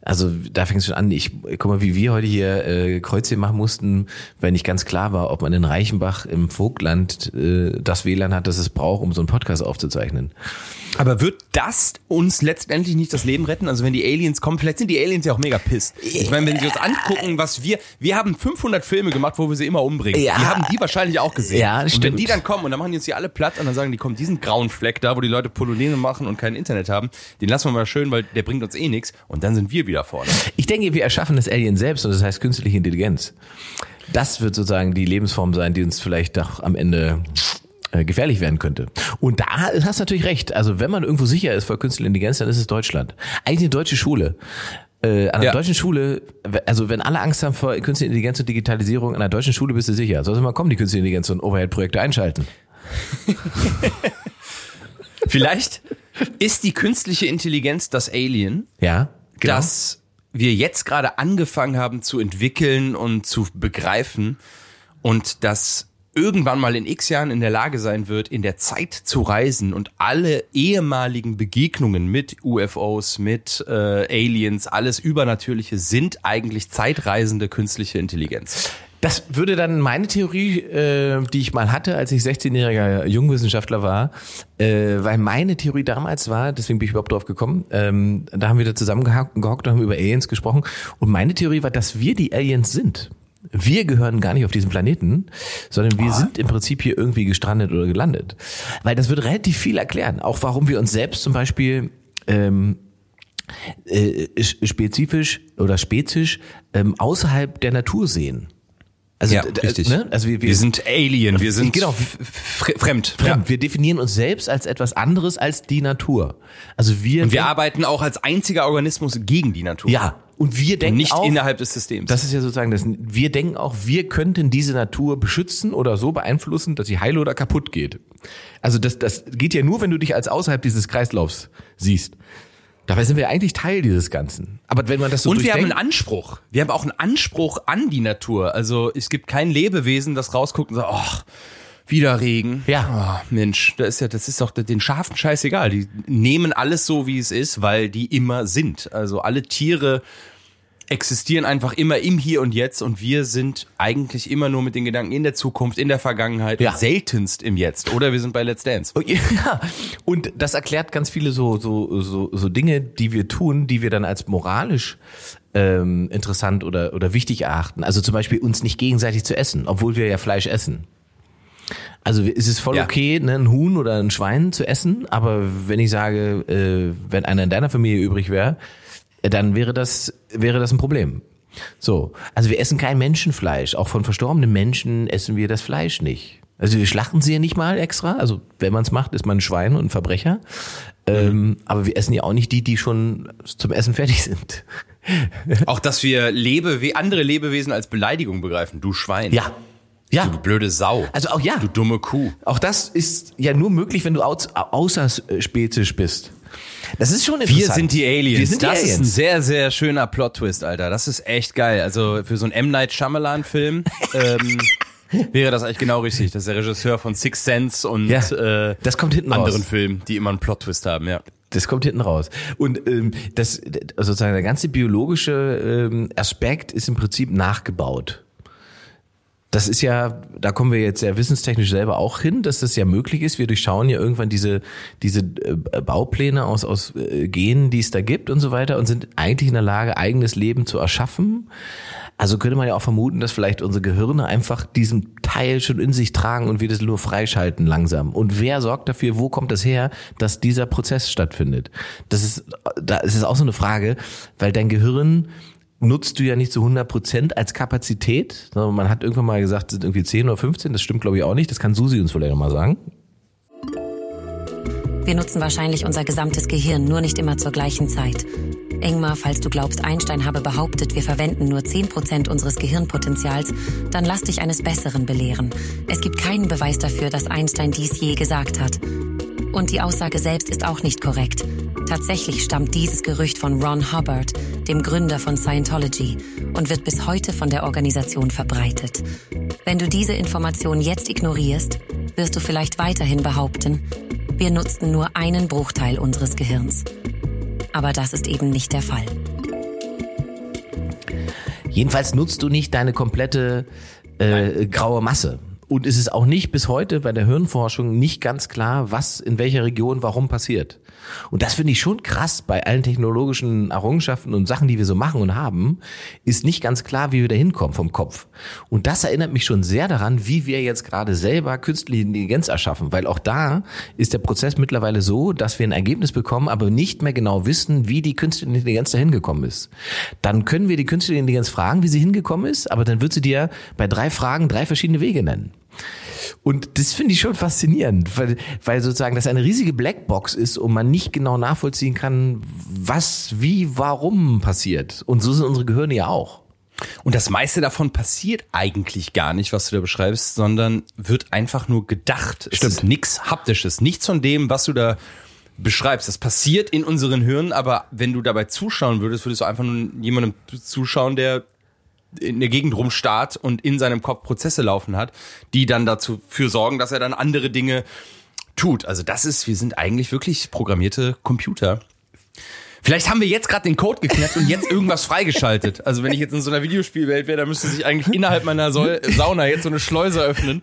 Also da fängt es schon an. Ich guck mal, wie wir heute hier äh, Kreuzchen machen mussten, weil nicht ganz klar war, ob man in Reichenbach im Vogtland äh, das WLAN hat, das es braucht, um so einen Podcast aufzuzeichnen. Aber wird das uns letztendlich nicht das Leben retten? Also wenn die Aliens kommen, vielleicht sind die Aliens ja auch mega pisst. Ich meine, wenn sie uns angucken, was wir, wir haben 500 Filme gemacht, wo wir sie immer umbringen. Ja. Die haben die wahrscheinlich auch gesehen. Ja, und wenn stimmt. die dann kommen und dann machen die uns hier alle platt und dann sagen die, komm, diesen grauen Fleck da, wo die Leute Polonaise machen und kein Internet haben, den lassen wir mal schön, weil der bringt uns eh nichts und dann sind wir wieder vorne. Ich denke, wir erschaffen das Alien selbst und das heißt künstliche Intelligenz. Das wird sozusagen die Lebensform sein, die uns vielleicht doch am Ende äh, gefährlich werden könnte. Und da hast du natürlich recht. Also wenn man irgendwo sicher ist vor künstlicher Intelligenz, dann ist es Deutschland. Eigentlich eine deutsche Schule. Äh, an einer Ja. deutschen Schule, also wenn alle Angst haben vor künstlicher Intelligenz und Digitalisierung, an einer deutschen Schule bist du sicher. Soll mal kommen, die künstliche Intelligenz und Overhead-Projekte einschalten. Vielleicht ist die künstliche Intelligenz das Alien, Ja, genau. das wir jetzt gerade angefangen haben zu entwickeln und zu begreifen und das irgendwann mal in x Jahren in der Lage sein wird, in der Zeit zu reisen und alle ehemaligen Begegnungen mit UFOs, mit äh, Aliens, alles Übernatürliche sind eigentlich zeitreisende künstliche Intelligenz. Das würde dann meine Theorie, äh, die ich mal hatte, als ich 16-jähriger Jungwissenschaftler war, äh, weil meine Theorie damals war, deswegen bin ich überhaupt drauf gekommen, ähm, da haben wir da zusammengehockt gehockt und haben über Aliens gesprochen und meine Theorie war, dass wir die Aliens sind. Wir gehören gar nicht auf diesem Planeten, sondern wir sind im Prinzip hier irgendwie gestrandet oder gelandet. Weil das würde relativ viel erklären. Auch warum wir uns selbst zum Beispiel ähm, äh, spezifisch oder spezisch ähm, außerhalb der Natur sehen. Also, Ja, richtig. Ne? Also wir, wir, Wir sind Alien, wir sind Genau. fremd. fremd. Wir definieren uns selbst als etwas anderes als die Natur. Also wir, Und wir arbeiten auch als einziger Organismus gegen die Natur. ja und wir Und denken nicht auch, innerhalb des Systems. Das ist ja sozusagen das. Wir denken auch, wir könnten diese Natur beschützen oder so beeinflussen, dass sie heil oder kaputt geht. Also das, das geht ja nur, wenn du dich als außerhalb dieses Kreislaufs siehst. Dabei sind wir eigentlich Teil dieses Ganzen. Aber wenn man das so und wir haben einen Anspruch. Wir haben auch einen Anspruch an die Natur. Also es gibt kein Lebewesen, das rausguckt und sagt, ach, wieder Regen. Ja. Oh, Mensch, das ist ja, das ist doch den Schafen scheißegal. Die nehmen alles so, wie es ist, weil die immer sind. Also alle Tiere existieren einfach immer im Hier und Jetzt und wir sind eigentlich immer nur mit den Gedanken in der Zukunft, in der Vergangenheit, Ja. seltenst im Jetzt. Oder wir sind bei Let's Dance. Oh, Ja, und das erklärt ganz viele so, so, so, so Dinge, die wir tun, die wir dann als moralisch ähm, interessant oder, oder wichtig erachten. Also zum Beispiel uns nicht gegenseitig zu essen, obwohl wir ja Fleisch essen. Also ist es voll Ja. okay, ne, ein Huhn oder ein Schwein zu essen, aber wenn ich sage, äh, wenn einer in deiner Familie übrig wäre, dann wäre das, wäre das ein Problem. So, also wir essen kein Menschenfleisch. Auch von verstorbenen Menschen essen wir das Fleisch nicht. Also wir schlachten sie ja nicht mal extra. Also wenn man es macht, ist man ein Schwein und ein Verbrecher. Ähm, aber wir essen ja auch nicht die, die schon zum Essen fertig sind. Auch, dass wir Lebewe andere Lebewesen als Beleidigung begreifen. Du Schwein. Ja. Ja. Du blöde Sau. Also auch ja. Du dumme Kuh. Auch das ist ja nur möglich, wenn du aus, außerspezisch bist. Das ist schon interessant. Wir sind die Aliens. Wir sind die das Aliens. ist ein sehr, sehr schöner Plot-Twist, Alter. Das ist echt geil. Also für so einen M. Night Shyamalan-Film ähm, wäre das eigentlich genau richtig. Das ist der Regisseur von Six Sense und Ja, äh, das kommt hinten anderen raus. Filmen, die immer einen Plot-Twist haben, ja. Das kommt hinten raus. Und ähm, das also sozusagen der ganze biologische ähm, Aspekt ist im Prinzip nachgebaut. Das ist ja, da kommen wir jetzt ja wissenstechnisch selber auch hin, dass das ja möglich ist. Wir durchschauen ja irgendwann diese diese äh, Baupläne aus aus äh, Genen, die es da gibt und so weiter und sind eigentlich in der Lage, eigenes Leben zu erschaffen. Also könnte man ja auch vermuten, dass vielleicht unsere Gehirne einfach diesen Teil schon in sich tragen und wir das nur freischalten langsam. Und wer sorgt dafür, wo kommt das her, dass dieser Prozess stattfindet? Das ist, da ist es auch so eine Frage, weil dein Gehirn nutzt du ja nicht zu 100 Prozent als Kapazität, man hat irgendwann mal gesagt, es sind irgendwie 10 oder 15, das stimmt glaube ich auch nicht, das kann Susi uns vielleicht nochmal sagen. Wir nutzen wahrscheinlich unser gesamtes Gehirn, nur nicht immer zur gleichen Zeit. Ingmar, falls du glaubst, Einstein habe behauptet, wir verwenden nur 10% unseres Gehirnpotenzials, dann lass dich eines Besseren belehren. Es gibt keinen Beweis dafür, dass Einstein dies je gesagt hat. Und die Aussage selbst ist auch nicht korrekt. Tatsächlich stammt dieses Gerücht von Ron Hubbard, dem Gründer von Scientology, und wird bis heute von der Organisation verbreitet. Wenn du diese Information jetzt ignorierst, wirst du vielleicht weiterhin behaupten, wir nutzten nur einen Bruchteil unseres Gehirns. Aber das ist eben nicht der Fall. Jedenfalls nutzt du nicht deine komplette äh, graue Masse. Und es ist auch nicht bis heute bei der Hirnforschung nicht ganz klar, was in welcher Region warum passiert. Und das finde ich schon krass bei allen technologischen Errungenschaften und Sachen, die wir so machen und haben, ist nicht ganz klar, wie wir da hinkommen vom Kopf. Und das erinnert mich schon sehr daran, wie wir jetzt gerade selber künstliche Intelligenz erschaffen, weil auch da ist der Prozess mittlerweile so, dass wir ein Ergebnis bekommen, aber nicht mehr genau wissen, wie die künstliche Intelligenz da hingekommen ist. Dann können wir die künstliche Intelligenz fragen, wie sie hingekommen ist, aber dann wird sie dir bei drei Fragen drei verschiedene Wege nennen. Und das finde ich schon faszinierend, weil, weil sozusagen das eine riesige Blackbox ist und man nicht genau nachvollziehen kann, was, wie, warum passiert. Und so sind unsere Gehirne ja auch. Und das meiste davon passiert eigentlich gar nicht, was du da beschreibst, sondern wird einfach nur gedacht. Es Stimmt. ist nichts Haptisches, nichts von dem, was du da beschreibst. Das passiert in unseren Hirnen, aber wenn du dabei zuschauen würdest, würdest du einfach nur jemandem zuschauen, der in der Gegend rumstarrt und in seinem Kopf Prozesse laufen hat, die dann dazu für sorgen, dass er dann andere Dinge tut. Also das ist, wir sind eigentlich wirklich programmierte Computer. Vielleicht haben wir jetzt gerade den Code geknackt und jetzt irgendwas freigeschaltet. Also wenn ich jetzt in so einer Videospielwelt wäre, dann müsste sich eigentlich innerhalb meiner Sol Sauna jetzt so eine Schleuse öffnen.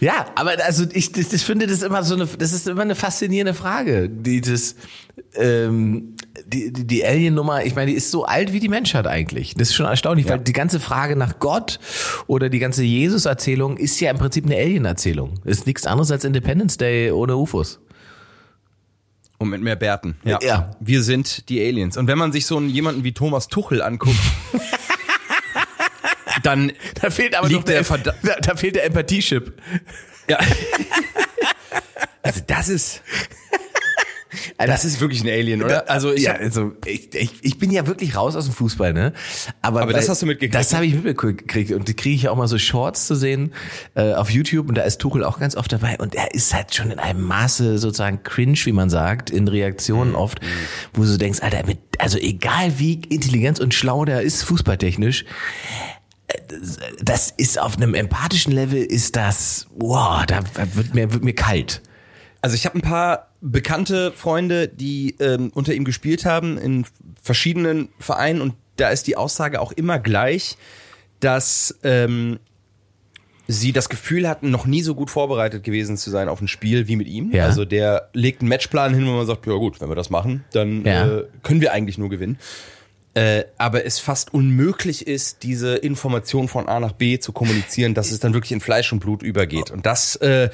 Ja, aber also ich das, das finde das immer so eine das ist immer eine faszinierende Frage. Dieses ähm, die die, die Alien Nummer, ich meine, die ist so alt wie die Menschheit eigentlich. Das ist schon erstaunlich, weil die ganze Frage nach Gott oder die ganze Jesus Erzählung ist ja im Prinzip eine Alien Erzählung. Ist nichts anderes als Independence Day ohne UFOs. Und mit mehr Bärten. Ja. Wir sind die Aliens. Und wenn man sich so einen, jemanden wie Thomas Tuchel anguckt, dann Da fehlt aber Liegt der, der da, da fehlt der Empathie-Chip. Ja. Also das ist, das ist wirklich ein Alien, oder? Also ich ja, also ich, ich, ich bin ja wirklich raus aus dem Fußball, ne? Aber, Aber das hast du mitgekriegt, Das habe ich mitgekriegt und die kriege ich auch mal so Shorts zu sehen äh, auf YouTube und da ist Tuchel auch ganz oft dabei und er ist halt schon in einem Maße sozusagen cringe, wie man sagt, in Mhm. Reaktionen oft, wo du denkst, Alter, mit, also egal wie intelligent und schlau der ist fußballtechnisch, äh, das ist auf einem empathischen Level ist das, wow, da wird mir wird mir kalt. Also ich habe ein paar bekannte Freunde, die ähm, unter ihm gespielt haben in verschiedenen Vereinen und da ist die Aussage auch immer gleich, dass ähm, sie das Gefühl hatten, noch nie so gut vorbereitet gewesen zu sein auf ein Spiel wie mit ihm. Ja. Also der legt einen Matchplan hin, wo man sagt, ja gut, wenn wir das machen, dann Ja. äh, können wir eigentlich nur gewinnen. äh, aber es fast unmöglich ist, diese Information von A nach B zu kommunizieren, dass es dann wirklich in Fleisch und Blut übergeht. Und das, äh,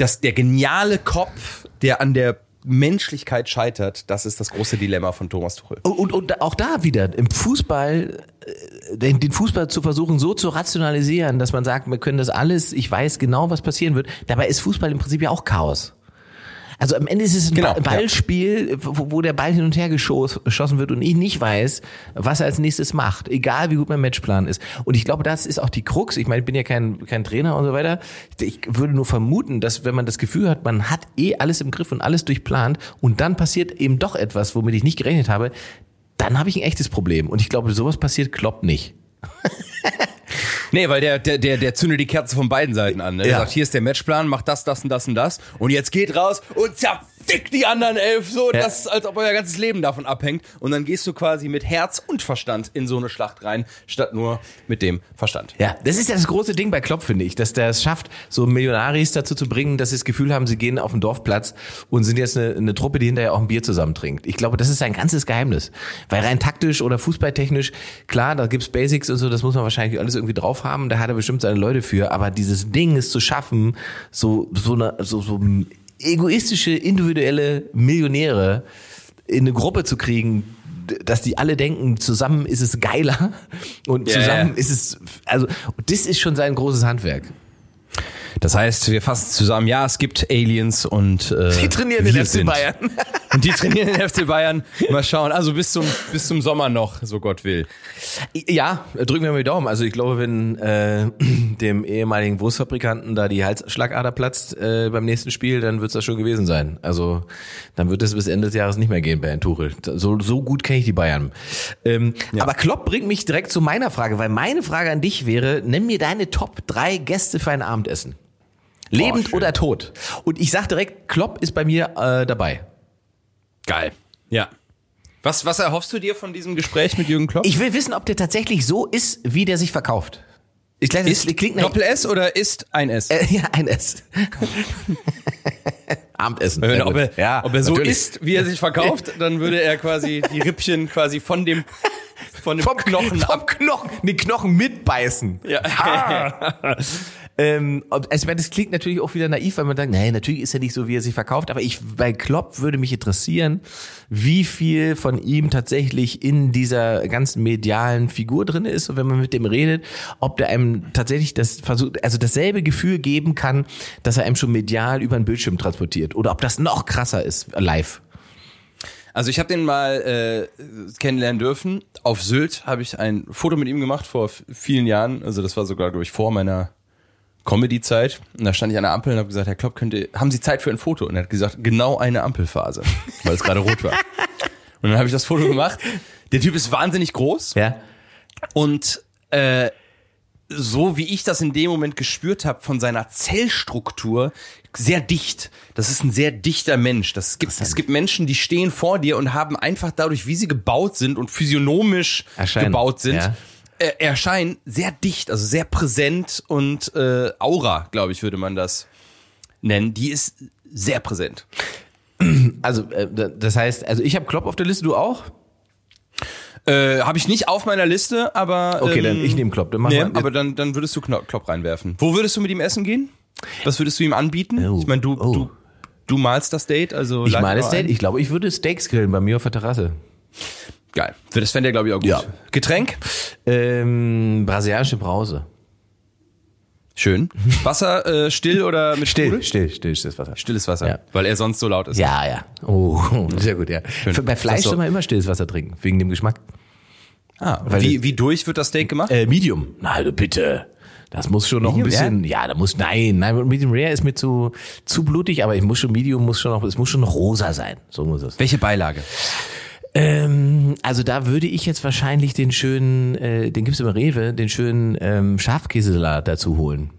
das der geniale Kopf, der an der Menschlichkeit scheitert, das ist das große Dilemma von Thomas Tuchel. Und, und, und auch da wieder, im Fußball, äh, den, den Fußball zu versuchen, so zu rationalisieren, dass man sagt, wir können das alles, ich weiß genau, was passieren wird. Dabei ist Fußball im Prinzip ja auch Chaos. Also am Ende ist es ein Genau, Ba- Ballspiel, wo, wo der Ball hin und her geschoss- geschossen wird und ich nicht weiß, was er als nächstes macht, egal wie gut mein Matchplan ist. Und ich glaube, das ist auch die Krux. Ich meine, ich bin ja kein, kein Trainer und so weiter. Ich würde nur vermuten, dass wenn man das Gefühl hat, man hat eh alles im Griff und alles durchplant und dann passiert eben doch etwas, womit ich nicht gerechnet habe, dann habe ich ein echtes Problem. Und ich glaube, sowas passiert Klopp nicht. Nee, weil der, der, der, der zündet die Kerze von beiden Seiten an. Ne? Der Ja. sagt, hier ist der Matchplan, macht das, das und das und das. Und jetzt geht raus und zerfickt die anderen elf so, Ja. dass, als ob euer ganzes Leben davon abhängt. Und dann gehst du quasi mit Herz und Verstand in so eine Schlacht rein, statt nur mit dem Verstand. Ja, das ist ja das große Ding bei Klopp, finde ich, dass der es schafft, so Millionaris dazu zu bringen, dass sie das Gefühl haben, sie gehen auf den Dorfplatz und sind jetzt eine, eine Truppe, die hinterher auch ein Bier zusammen trinkt. Ich glaube, das ist sein ganzes Geheimnis. Weil rein taktisch oder fußballtechnisch, klar, da gibt's Basics und so, das muss man wahrscheinlich alles irgendwie drauf haben, da hat er bestimmt seine Leute für, aber dieses Ding es zu schaffen, so, so eine, so, so egoistische, individuelle Millionäre in eine Gruppe zu kriegen, dass die alle denken, zusammen ist es geiler und Ja, zusammen ist es, also das ist schon sein großes Handwerk. Das heißt, wir fassen zusammen, ja, es gibt Aliens und äh, Die trainieren wir den FC sind. Bayern. Und die trainieren den FC Bayern. Mal schauen. Also bis zum, bis zum Sommer noch, so Gott will. Ja, drücken wir mal die Daumen. Also ich glaube, wenn äh, dem ehemaligen Wurstfabrikanten da die Halsschlagader platzt äh, beim nächsten Spiel, dann wird es das schon gewesen sein. Also dann wird es bis Ende des Jahres nicht mehr gehen bei Herrn Tuchel. So, so gut kenne ich die Bayern. Ähm, Aber Klopp bringt mich direkt zu meiner Frage, weil meine Frage an dich wäre, nimm mir deine Top drei Gäste für ein Abendessen. Lebend schön. oder tot. Und ich sag direkt, Klopp ist bei mir äh, dabei. Geil. Ja. Was, was erhoffst du dir von diesem Gespräch mit Jürgen Klopp? Ich will wissen, ob der tatsächlich so ist, wie der sich verkauft. Ich glaube, das ist klingt Doppel S oder ist ein S? Äh, ja, ein S. Abendessen. Wenn, ob, er, ja, ob er so natürlich. ist, wie er sich verkauft, dann würde er quasi die Rippchen quasi von dem, von dem vom Knochen vom ab. Knochen, den Knochen mitbeißen. Ja. Ah. ähm, also, das klingt natürlich auch wieder naiv, weil man sagt, nee, natürlich ist er nicht so, wie er sich verkauft, aber ich, bei Klopp würde mich interessieren, wie viel von ihm tatsächlich in dieser ganzen medialen Figur drin ist und wenn man mit dem redet, ob der einem tatsächlich das versucht, also dasselbe Gefühl geben kann, dass er einem schon medial über den Bildschirm transportiert oder ob das noch krasser ist, live. Also ich habe den mal äh, kennenlernen dürfen. Auf Sylt habe ich ein Foto mit ihm gemacht vor vielen Jahren. Also das war sogar, glaube ich, vor meiner Comedy-Zeit. Und da stand ich an der Ampel und habe gesagt, Herr Klopp, könnte, haben Sie Zeit für ein Foto? Und er hat gesagt, genau eine Ampelphase, weil es gerade rot war. Und dann habe ich das Foto gemacht. Der Typ ist wahnsinnig groß. Ja. Und äh, so wie ich das in dem Moment gespürt habe, von seiner Zellstruktur sehr dicht. Das ist ein sehr dichter Mensch. Das gibt, es gibt Menschen, die stehen vor dir und haben einfach dadurch, wie sie gebaut sind und physiognomisch Erscheinen, gebaut sind, ja. Äh, erscheinen sehr dicht, also sehr präsent und äh, Aura, glaube ich, würde man das nennen. Die ist sehr präsent. Also äh, das heißt, also ich habe Klopp auf der Liste, du auch? Äh, habe ich nicht auf meiner Liste, aber Okay, ähm, dann ich nehme Klopp. Dann machen Nee, wir, aber dann, dann würdest du Klopp reinwerfen. Wo würdest du mit ihm essen gehen? Was würdest du ihm anbieten? Oh, ich meine, du, oh. du, du malst das Date, also ich lad meine mal Steak, ein. ich glaube, ich würde Steaks grillen bei mir auf der Terrasse. Geil. Für das fände er, glaube ich, auch gut. Ja. Getränk? Ähm, brasilianische Brause. Schön. Wasser äh, still oder mit Sprudel? still, still, stilles Wasser. Stilles Wasser, Ja. weil er sonst so laut ist. Ja, ja. Oh, sehr gut, ja. Bei Fleisch soll man immer stilles Wasser trinken, wegen dem Geschmack. Ah, Weil- wie, wie durch wird das Steak gemacht? Äh, Medium. Na, also bitte. Das muss schon noch ein Medium, bisschen, ja? da muss, nein, nein, Medium Rare ist mir zu, zu blutig, aber ich muss schon, Medium muss schon noch, es muss schon rosa sein. So muss es. Welche Beilage? Ähm, also da würde ich jetzt wahrscheinlich den schönen, äh, den gibt's im Rewe, den schönen ähm, Schafkäsesalat dazu holen.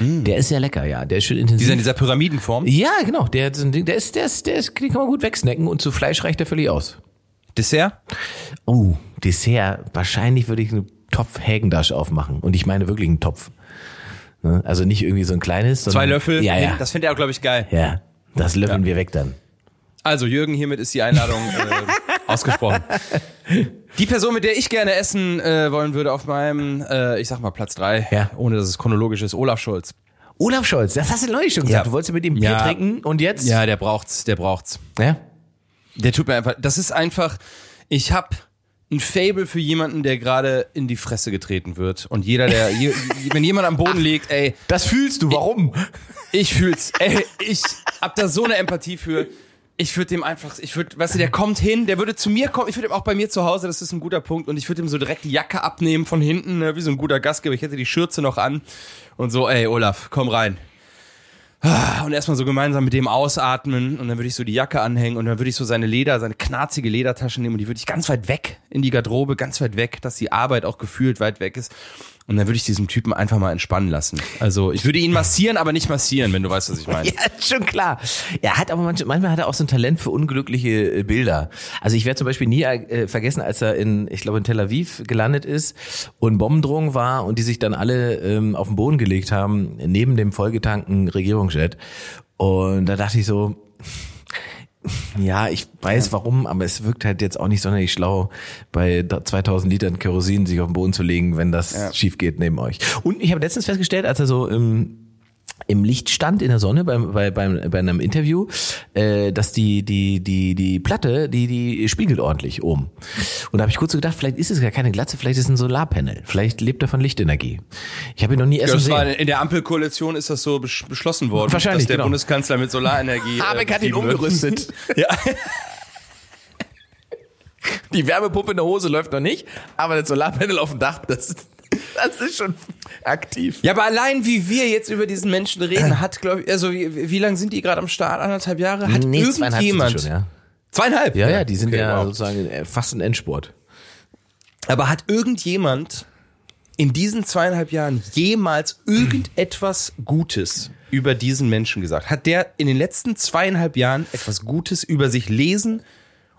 Der ist sehr lecker, ja. Der ist schön intensiv. Dieser in dieser Pyramidenform? ja, genau. Der, der ist, der ist, der ist, den kann man gut wegsnacken und zu Fleisch reicht der völlig aus. Dessert? Oh, Dessert. Wahrscheinlich würde ich einen Topf Hägendasch aufmachen. Und ich meine wirklich einen Topf. Ne? Also nicht irgendwie so ein kleines. Zwei Löffel? Ja, ja. Das findet er auch, glaube ich, geil. ja, das löffeln Ja. wir weg dann. Also Jürgen, hiermit ist die Einladung äh, ausgesprochen. Die Person, mit der ich gerne essen äh, wollen würde auf meinem, äh, ich sag mal Platz drei, Ja. ohne dass es chronologisch ist, Olaf Scholz. Olaf Scholz, das hast du neulich schon gesagt. Ja. Du wolltest mit ihm Bier Ja. trinken und jetzt? Ja, der braucht's, der braucht's. ja? Der tut mir einfach, das ist einfach, ich hab ein Fable für jemanden, der gerade in die Fresse getreten wird. Und jeder, der, je, wenn jemand am Boden liegt, ey, Das fühlst du, warum? ich fühl's, ey, ich hab da so eine Empathie für. Ich würde dem einfach, ich würde, weißt du, der kommt hin, der würde zu mir kommen, ich würde ihm auch bei mir zu Hause, das ist ein guter Punkt, und ich würde ihm so direkt die Jacke abnehmen von hinten, ne, wie so ein guter Gastgeber, ich hätte die Schürze noch an und so, ey, Olaf, komm rein. Ah, Und erstmal so gemeinsam mit dem ausatmen und dann würde ich so die Jacke anhängen und dann würde ich so seine Leder, seine knarzige Ledertasche nehmen und die würde ich ganz weit weg in die Garderobe, ganz weit weg, dass die Arbeit auch gefühlt weit weg ist. Und dann würde ich diesen Typen einfach mal entspannen lassen. Also ich würde ihn massieren, aber nicht massieren, wenn du weißt, was ich meine. Ja, schon klar. Er hat aber manchmal, manchmal hat er auch so ein Talent für unglückliche äh, Bilder. Also ich werde zum Beispiel nie äh, vergessen, als er in, ich glaube in Tel Aviv gelandet ist und Bombendrohung war und die sich dann alle ähm, auf den Boden gelegt haben, neben dem vollgetankten Regierungsjet. Und da dachte ich so, ja, ich weiß warum, aber es wirkt halt jetzt auch nicht sonderlich schlau, bei 2000 Litern Kerosin sich auf den Boden zu legen, wenn das schief geht neben euch. Und ich habe letztens festgestellt, als er so im im Licht stand in der Sonne beim, bei, beim, bei einem Interview, äh, dass die, die, die, die Platte, die, die spiegelt ordentlich oben. Und da habe ich kurz so gedacht, vielleicht ist es gar keine Glatze, vielleicht ist es ein Solarpanel. Vielleicht lebt er von Lichtenergie. Ich habe ihn noch nie essen Das war sehen. in der Ampelkoalition ist das so besch- beschlossen worden, Wahrscheinlich, dass der genau. Bundeskanzler mit Solarenergie. Habeck äh, hat ihn umgerüstet. Ja. Die Wärmepumpe in der Hose läuft noch nicht, aber das Solarpanel auf dem Dach, das, das ist schon aktiv. ja, aber allein wie wir jetzt über diesen Menschen reden, hat, glaube ich, also wie, wie lange sind die gerade am Start? Anderthalb Jahre? Hat Nee, zweieinhalb irgendjemand. schon, ja. Zweieinhalb? Ja, ja, die sind Okay, ja wow. sozusagen äh, fast ein Endsport. Aber hat irgendjemand in diesen zweieinhalb Jahren jemals irgendetwas Gutes über diesen Menschen gesagt? Hat der in den letzten zweieinhalb Jahren etwas Gutes über sich lesen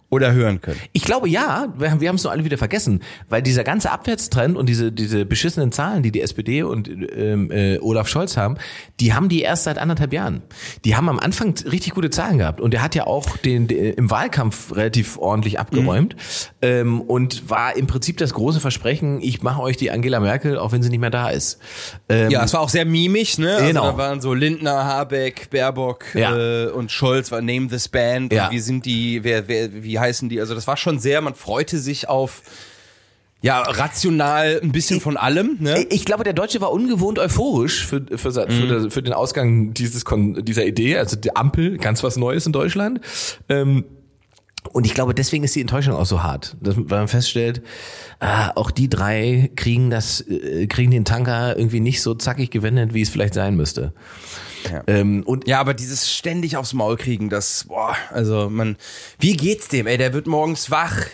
oder hören können? Ich glaube ja, wir, wir haben es nur alle wieder vergessen, weil dieser ganze Abwärtstrend und diese diese beschissenen Zahlen, die die SPD und ähm, äh, Olaf Scholz haben, die haben die erst seit anderthalb Jahren. Die haben am Anfang richtig gute Zahlen gehabt und er hat ja auch den, den im Wahlkampf relativ ordentlich abgeräumt ähm, und war im Prinzip das große Versprechen: Ich mache euch die Angela Merkel, auch wenn sie nicht mehr da ist. Ähm, Ja, es war auch sehr mimisch, ne? Genau. Also da waren so Lindner, Habeck, Baerbock Ja. äh, und Scholz war Name this band. Ja. Wie sind die, wer, wer, wie heißen die? Also das war schon sehr, man freute sich auf ja, rational ein bisschen von allem, ne? Ich glaube, der Deutsche war ungewohnt euphorisch für, für, für, für, für den Ausgang dieses dieser Idee. Also die Ampel, ganz was Neues in Deutschland. Ähm, und ich glaube, deswegen ist die Enttäuschung auch so hart, dass, weil man feststellt, ah, auch die drei kriegen das, äh, kriegen den Tanker irgendwie nicht so zackig gewendet, wie es vielleicht sein müsste. Ja. Ähm, und Ja, aber dieses ständig aufs Maul kriegen, das, boah, also man, wie geht's dem, ey, der wird morgens wach,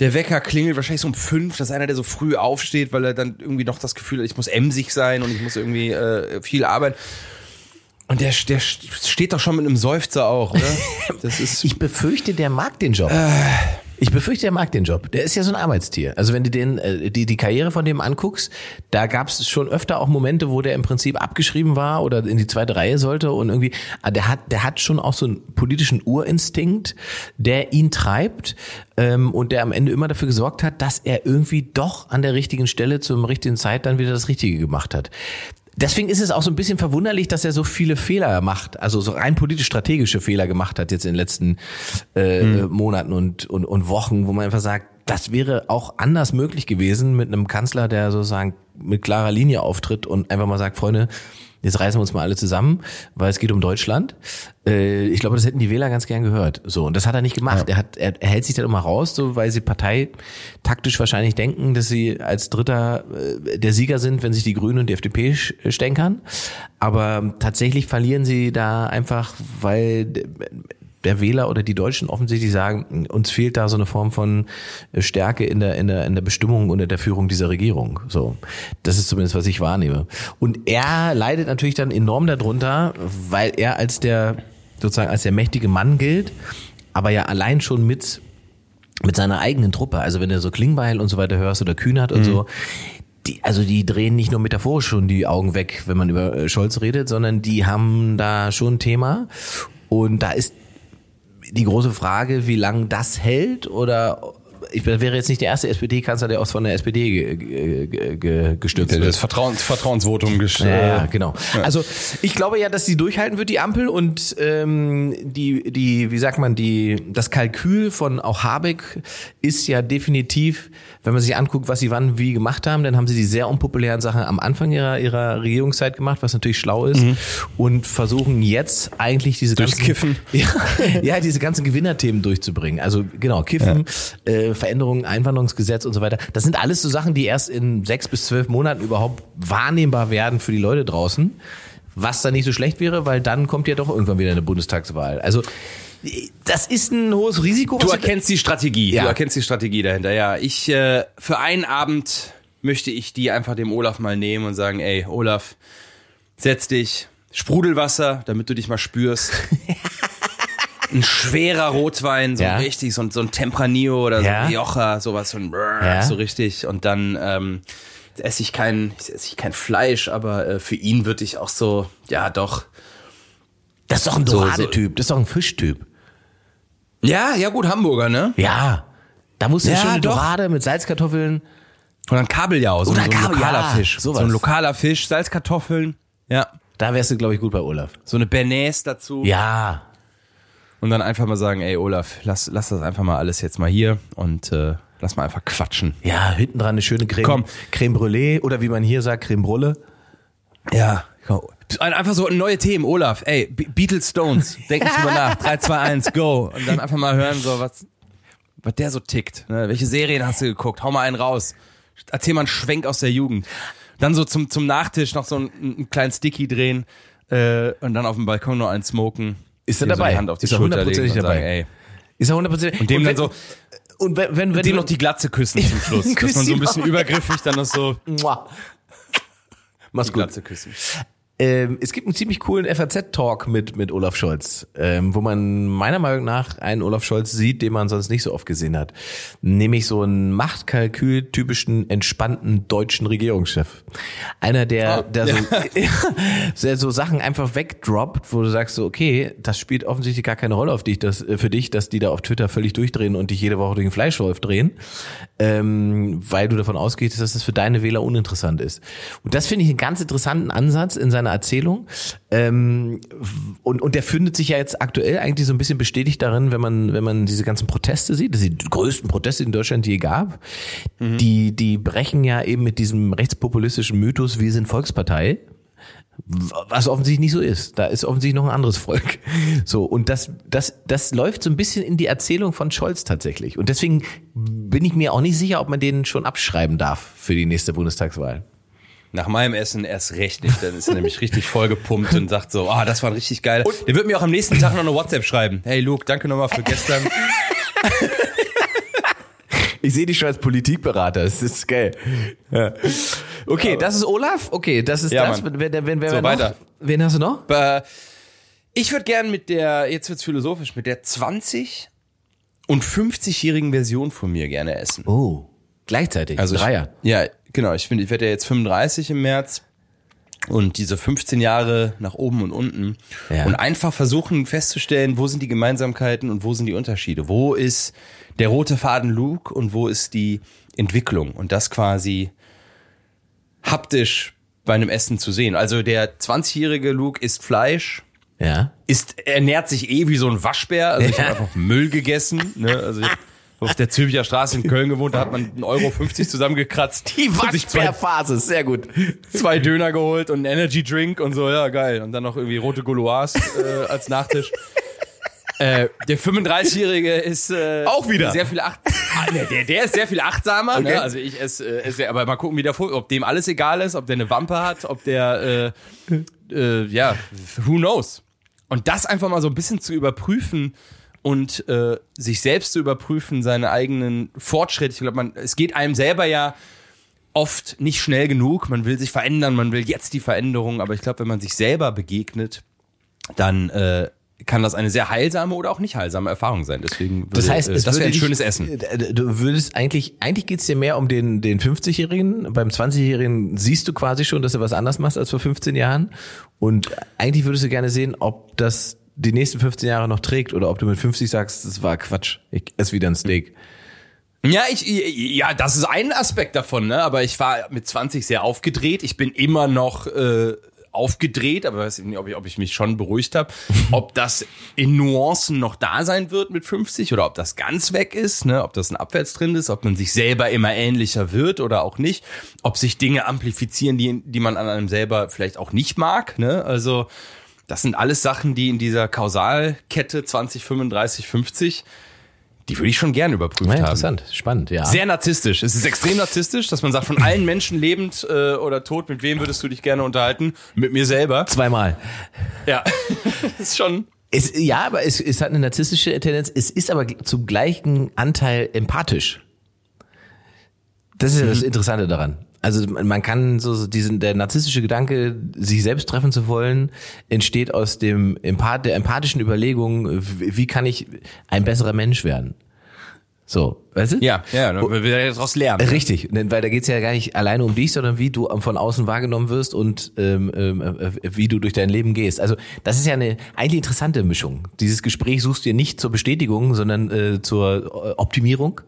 der Wecker klingelt wahrscheinlich so um fünf, das ist einer, der so früh aufsteht, weil er dann irgendwie noch das Gefühl hat, ich muss emsig sein und ich muss irgendwie äh, viel arbeiten. Und der, der steht doch schon mit einem Seufzer auch, oder? Das ist, Ich befürchte, der mag den Job. Ich befürchte, der mag den Job. Der ist ja so ein Arbeitstier. Also wenn du den, äh, die, die Karriere von dem anguckst, da gab es schon öfter auch Momente, wo der im Prinzip abgeschrieben war oder in die zweite Reihe sollte und irgendwie, ah, der hat, der hat schon auch so einen politischen Urinstinkt, der ihn treibt ähm, und der am Ende immer dafür gesorgt hat, dass er irgendwie doch an der richtigen Stelle zum richtigen Zeit dann wieder das Richtige gemacht hat. Deswegen ist es auch so ein bisschen verwunderlich, dass er so viele Fehler macht, also so rein politisch-strategische Fehler gemacht hat jetzt in den letzten äh, Monaten und, und, und Wochen, wo man einfach sagt, das wäre auch anders möglich gewesen mit einem Kanzler, der sozusagen mit klarer Linie auftritt und einfach mal sagt, Freunde, jetzt reißen wir uns mal alle zusammen, weil es geht um Deutschland. Äh, ich glaube, das hätten die Wähler ganz gern gehört. So, und das hat er nicht gemacht. Er, hat, er, hält sich dann immer raus, so weil sie Partei taktisch wahrscheinlich denken, dass sie als Dritter äh, der Sieger sind, wenn sich die Grünen und die FDP stänkern. Aber tatsächlich verlieren sie da einfach, weil der Wähler oder die Deutschen offensichtlich sagen, uns fehlt da so eine Form von Stärke in der, in der, in der Bestimmung und in der Führung dieser Regierung. So. Das ist zumindest, was ich wahrnehme. Und er leidet natürlich dann enorm darunter, weil er als der, sozusagen als der mächtige Mann gilt, aber ja allein schon mit, mit seiner eigenen Truppe. Also wenn du so Klingbeil und so weiter hörst oder Kühnert und so, die, also die drehen nicht nur metaphorisch schon die Augen weg, wenn man über äh, Scholz redet, sondern die haben da schon ein Thema. Und da ist die große Frage, wie lange das hält oder ich wäre jetzt nicht der erste SPD-Kanzler, der auch von der SPD ge, ge, ge, gestürzt wird. Das Vertrauens, Vertrauensvotum ja, ja, genau. Also ich glaube ja, dass sie durchhalten wird, die Ampel und ähm, die, die, wie sagt man, die, das Kalkül von auch Habeck ist ja definitiv, wenn man sich anguckt, was sie wann wie gemacht haben, dann haben sie die sehr unpopulären Sachen am Anfang ihrer, ihrer Regierungszeit gemacht, was natürlich schlau ist mhm. und versuchen jetzt eigentlich diese ganzen, Kiffen. Ja, ja, diese ganzen Gewinnerthemen durchzubringen. Also genau, Kiffen, ja. äh, Veränderungen, Einwanderungsgesetz und so weiter. Das sind alles so Sachen, die erst in sechs bis zwölf Monaten überhaupt wahrnehmbar werden für die Leute draußen. Was da nicht so schlecht wäre, weil dann kommt ja doch irgendwann wieder eine Bundestagswahl. Also das ist ein hohes Risiko. Du erkennst die Strategie. Ja. Du erkennst die Strategie dahinter. Ja, ich äh, für einen Abend möchte ich die einfach dem Olaf mal nehmen und sagen, ey, Olaf, setz dich, Sprudelwasser, damit du dich mal spürst. ein schwerer Rotwein, so ja. richtig, so, so ein Tempranillo oder so ja. ein Rioja, sowas, so ein Brrr, ja. so richtig. Und dann ähm, esse ich kein, esse ich kein Fleisch, aber äh, für ihn würde ich auch so, ja doch. Das ist doch ein Dorade-Typ, so, das ist doch ein Fischtyp. Ja, ja gut, Hamburger, ne? Ja. Da muss ja, ja schöne Dorade mit Salzkartoffeln. Und dann Kabeljau, so, Oder so ein Kabel, lokaler ja, Fisch. Sowas. So ein lokaler Fisch, Salzkartoffeln. Ja. Da wärst du, glaube ich, gut bei Olaf. So eine Bernays dazu. Ja. Und dann einfach mal sagen, ey Olaf, lass, lass das einfach mal alles jetzt mal hier und äh, lass mal einfach quatschen. Ja, hinten dran eine schöne Creme, Komm. Creme Brûlée oder wie man hier sagt, Creme Brulle. Ja. Einfach so neue Themen, Olaf, ey, Be Beatles Stones, denk nicht drüber nach, 3, 2, 1, go. Und dann einfach mal hören, so was, was der so tickt. Ne? Welche Serien hast du geguckt? Hau mal einen raus. Erzähl mal einen Schwenk aus der Jugend. Dann so zum, zum Nachtisch noch so einen, einen kleinen Sticky drehen äh, und dann auf dem Balkon noch einen smoken. Ist er dabei? So Hand auf die ist er hundertprozentig dabei? Sagen, ey. Ist er hundertprozentig? Und dem und wenn, dann so und wenn, wenn, wenn dem noch die Glatze küssen zum Schluss, dass man so ein bisschen übergriffig dann noch so. Mach's gut. Glatze küssen. Ähm, es gibt einen ziemlich coolen FAZ-Talk mit, mit Olaf Scholz, ähm, wo man meiner Meinung nach einen Olaf Scholz sieht, den man sonst nicht so oft gesehen hat. Nämlich so einen Machtkalkül-typischen, entspannten deutschen Regierungschef. Einer, der, oh, der, ja. so, der so Sachen einfach wegdroppt, wo du sagst so, okay, das spielt offensichtlich gar keine Rolle auf dich, das, äh, für dich, dass die da auf Twitter völlig durchdrehen und dich jede Woche durch den Fleischwolf drehen, ähm, weil du davon ausgehst, dass das für deine Wähler uninteressant ist. Und das finde ich einen ganz interessanten Ansatz in seiner seiner Erzählung. Ähm, und, und der findet sich ja jetzt aktuell eigentlich so ein bisschen bestätigt darin, wenn man, wenn man diese ganzen Proteste sieht, das sind die größten Proteste in Deutschland, die je gab. Mhm. Die, die brechen ja eben mit diesem rechtspopulistischen Mythos, wir sind Volkspartei. Was offensichtlich nicht so ist. Da ist offensichtlich noch ein anderes Volk. So. Und das, das, das läuft so ein bisschen in die Erzählung von Scholz tatsächlich. Und deswegen bin ich mir auch nicht sicher, ob man den schon abschreiben darf für die nächste Bundestagswahl. Nach meinem Essen erst recht nicht. Dann ist er nämlich richtig vollgepumpt und sagt so, ah, das war richtig geil. Der wird mir auch am nächsten Tag noch eine WhatsApp schreiben. Hey Luke, danke nochmal für gestern. Ich sehe dich schon als Politikberater. Das ist geil. Ja. Okay, das ist Olaf. Okay, das ist ja, das. Wenn, wenn, wenn, wenn so, weiter. Noch? Wen hast du noch? Ich würde gern mit der, jetzt wird's philosophisch, mit der 20 und 50-jährigen Version von mir gerne essen. Oh, gleichzeitig. Also Dreier. Ich, ja, Genau, ich bin, ich werde ja jetzt 35 im März und diese 15 Jahre nach oben und unten ja. und einfach versuchen festzustellen, wo sind die Gemeinsamkeiten und wo sind die Unterschiede? Wo ist der rote Faden Luke und wo ist die Entwicklung? Und das quasi haptisch bei einem Essen zu sehen. Also der 20-jährige Luke isst Fleisch, ja. ist ernährt sich eh wie so ein Waschbär. Also ich habe einfach Müll gegessen. Ne? Also ich auf der Zülpicher Straße in Köln gewohnt, da hat man 1,50 Euro zusammengekratzt. Die Waschbärphase, sehr gut. Zwei Döner geholt und einen Energy Drink und so, ja geil. Und dann noch irgendwie rote Gouloirs äh, als Nachtisch. Äh, der 35-Jährige ist äh, auch wieder sehr viel acht ah, der, der ist sehr viel achtsamer. Ne? Okay. Ne? Also ich esse, äh, esse, aber mal gucken, wie der ob dem alles egal ist, ob der eine Wampe hat, ob der äh, äh, ja, who knows. Und das einfach mal so ein bisschen zu überprüfen, und äh, sich selbst zu überprüfen, seine eigenen Fortschritte. Ich glaube, man, es geht einem selber ja oft nicht schnell genug. Man will sich verändern, man will jetzt die Veränderung, aber ich glaube, wenn man sich selber begegnet, dann äh, kann das eine sehr heilsame oder auch nicht heilsame Erfahrung sein. Deswegen würde, das heißt, äh, das wäre ein schönes Essen. Äh, du würdest eigentlich, eigentlich geht's dir mehr um den, den 50-Jährigen. Beim 20-Jährigen siehst du quasi schon, dass du was anders machst als vor 15 Jahren. Und eigentlich würdest du gerne sehen, ob das die nächsten 15 Jahre noch trägt oder ob du mit 50 sagst, das war Quatsch, ich esse wieder ein Steak. Ja, ich, ja, das ist ein Aspekt davon, ne? Aber ich war mit 20 sehr aufgedreht. Ich bin immer noch äh, aufgedreht, aber weiß nicht, ob ich, ob ich mich schon beruhigt habe. ob das in Nuancen noch da sein wird mit 50 oder ob das ganz weg ist, ne? Ob das ein Abwärtstrend ist, ob man sich selber immer ähnlicher wird oder auch nicht. Ob sich Dinge amplifizieren, die, die man an einem selber vielleicht auch nicht mag, ne? Also, das sind alles Sachen, die in dieser Kausalkette 20, 35, 50 die würde ich schon gerne überprüft Ja, haben. interessant, spannend, ja. Sehr narzisstisch. Es ist extrem narzisstisch, dass man sagt, von allen Menschen lebend äh, oder tot, mit wem würdest du dich gerne unterhalten? Mit mir selber. Zweimal. Ja, ist schon. Es, ja, aber es, es hat eine narzisstische Tendenz. Es ist aber zum gleichen Anteil empathisch. Das ist ja das Interessante daran. Also man kann so diesen der narzisstische Gedanke, sich selbst treffen zu wollen, entsteht aus dem der empathischen Überlegung, wie kann ich ein besserer Mensch werden? So, weißt du? Ja, ja, dann will wir daraus lernen. Richtig, denn- weil da geht's ja gar nicht alleine um dich, sondern wie du von außen wahrgenommen wirst und ähm, ähm, äh, wie du durch dein Leben gehst. Also das ist ja eine eigentlich interessante Mischung. Dieses Gespräch suchst du dir nicht zur Bestätigung, sondern äh, zur äh, Optimierung,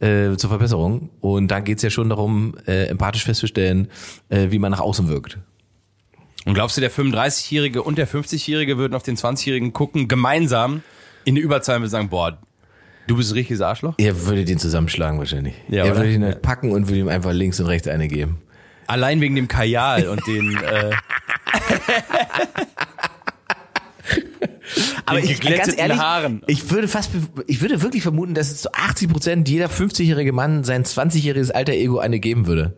äh, zur Verbesserung. Und da geht's ja schon darum, äh, empathisch festzustellen, äh, wie man nach außen wirkt. Und glaubst du, der 35-Jährige und der 50-Jährige würden auf den 20-Jährigen gucken, gemeinsam in der Überzahl und sagen, boah, du bist ein richtiges Arschloch? Er würde den zusammenschlagen wahrscheinlich. Ja, er würde ihn halt packen und würde ihm einfach links und rechts eine geben. Allein wegen dem Kajal und den, äh, Aber ich, ganz geglätteten ehrlich, Haaren. ich würde fast, ich würde wirklich vermuten, dass es zu 80 Prozent jeder 50-jährige Mann sein 20-jähriges alter Ego eine geben würde.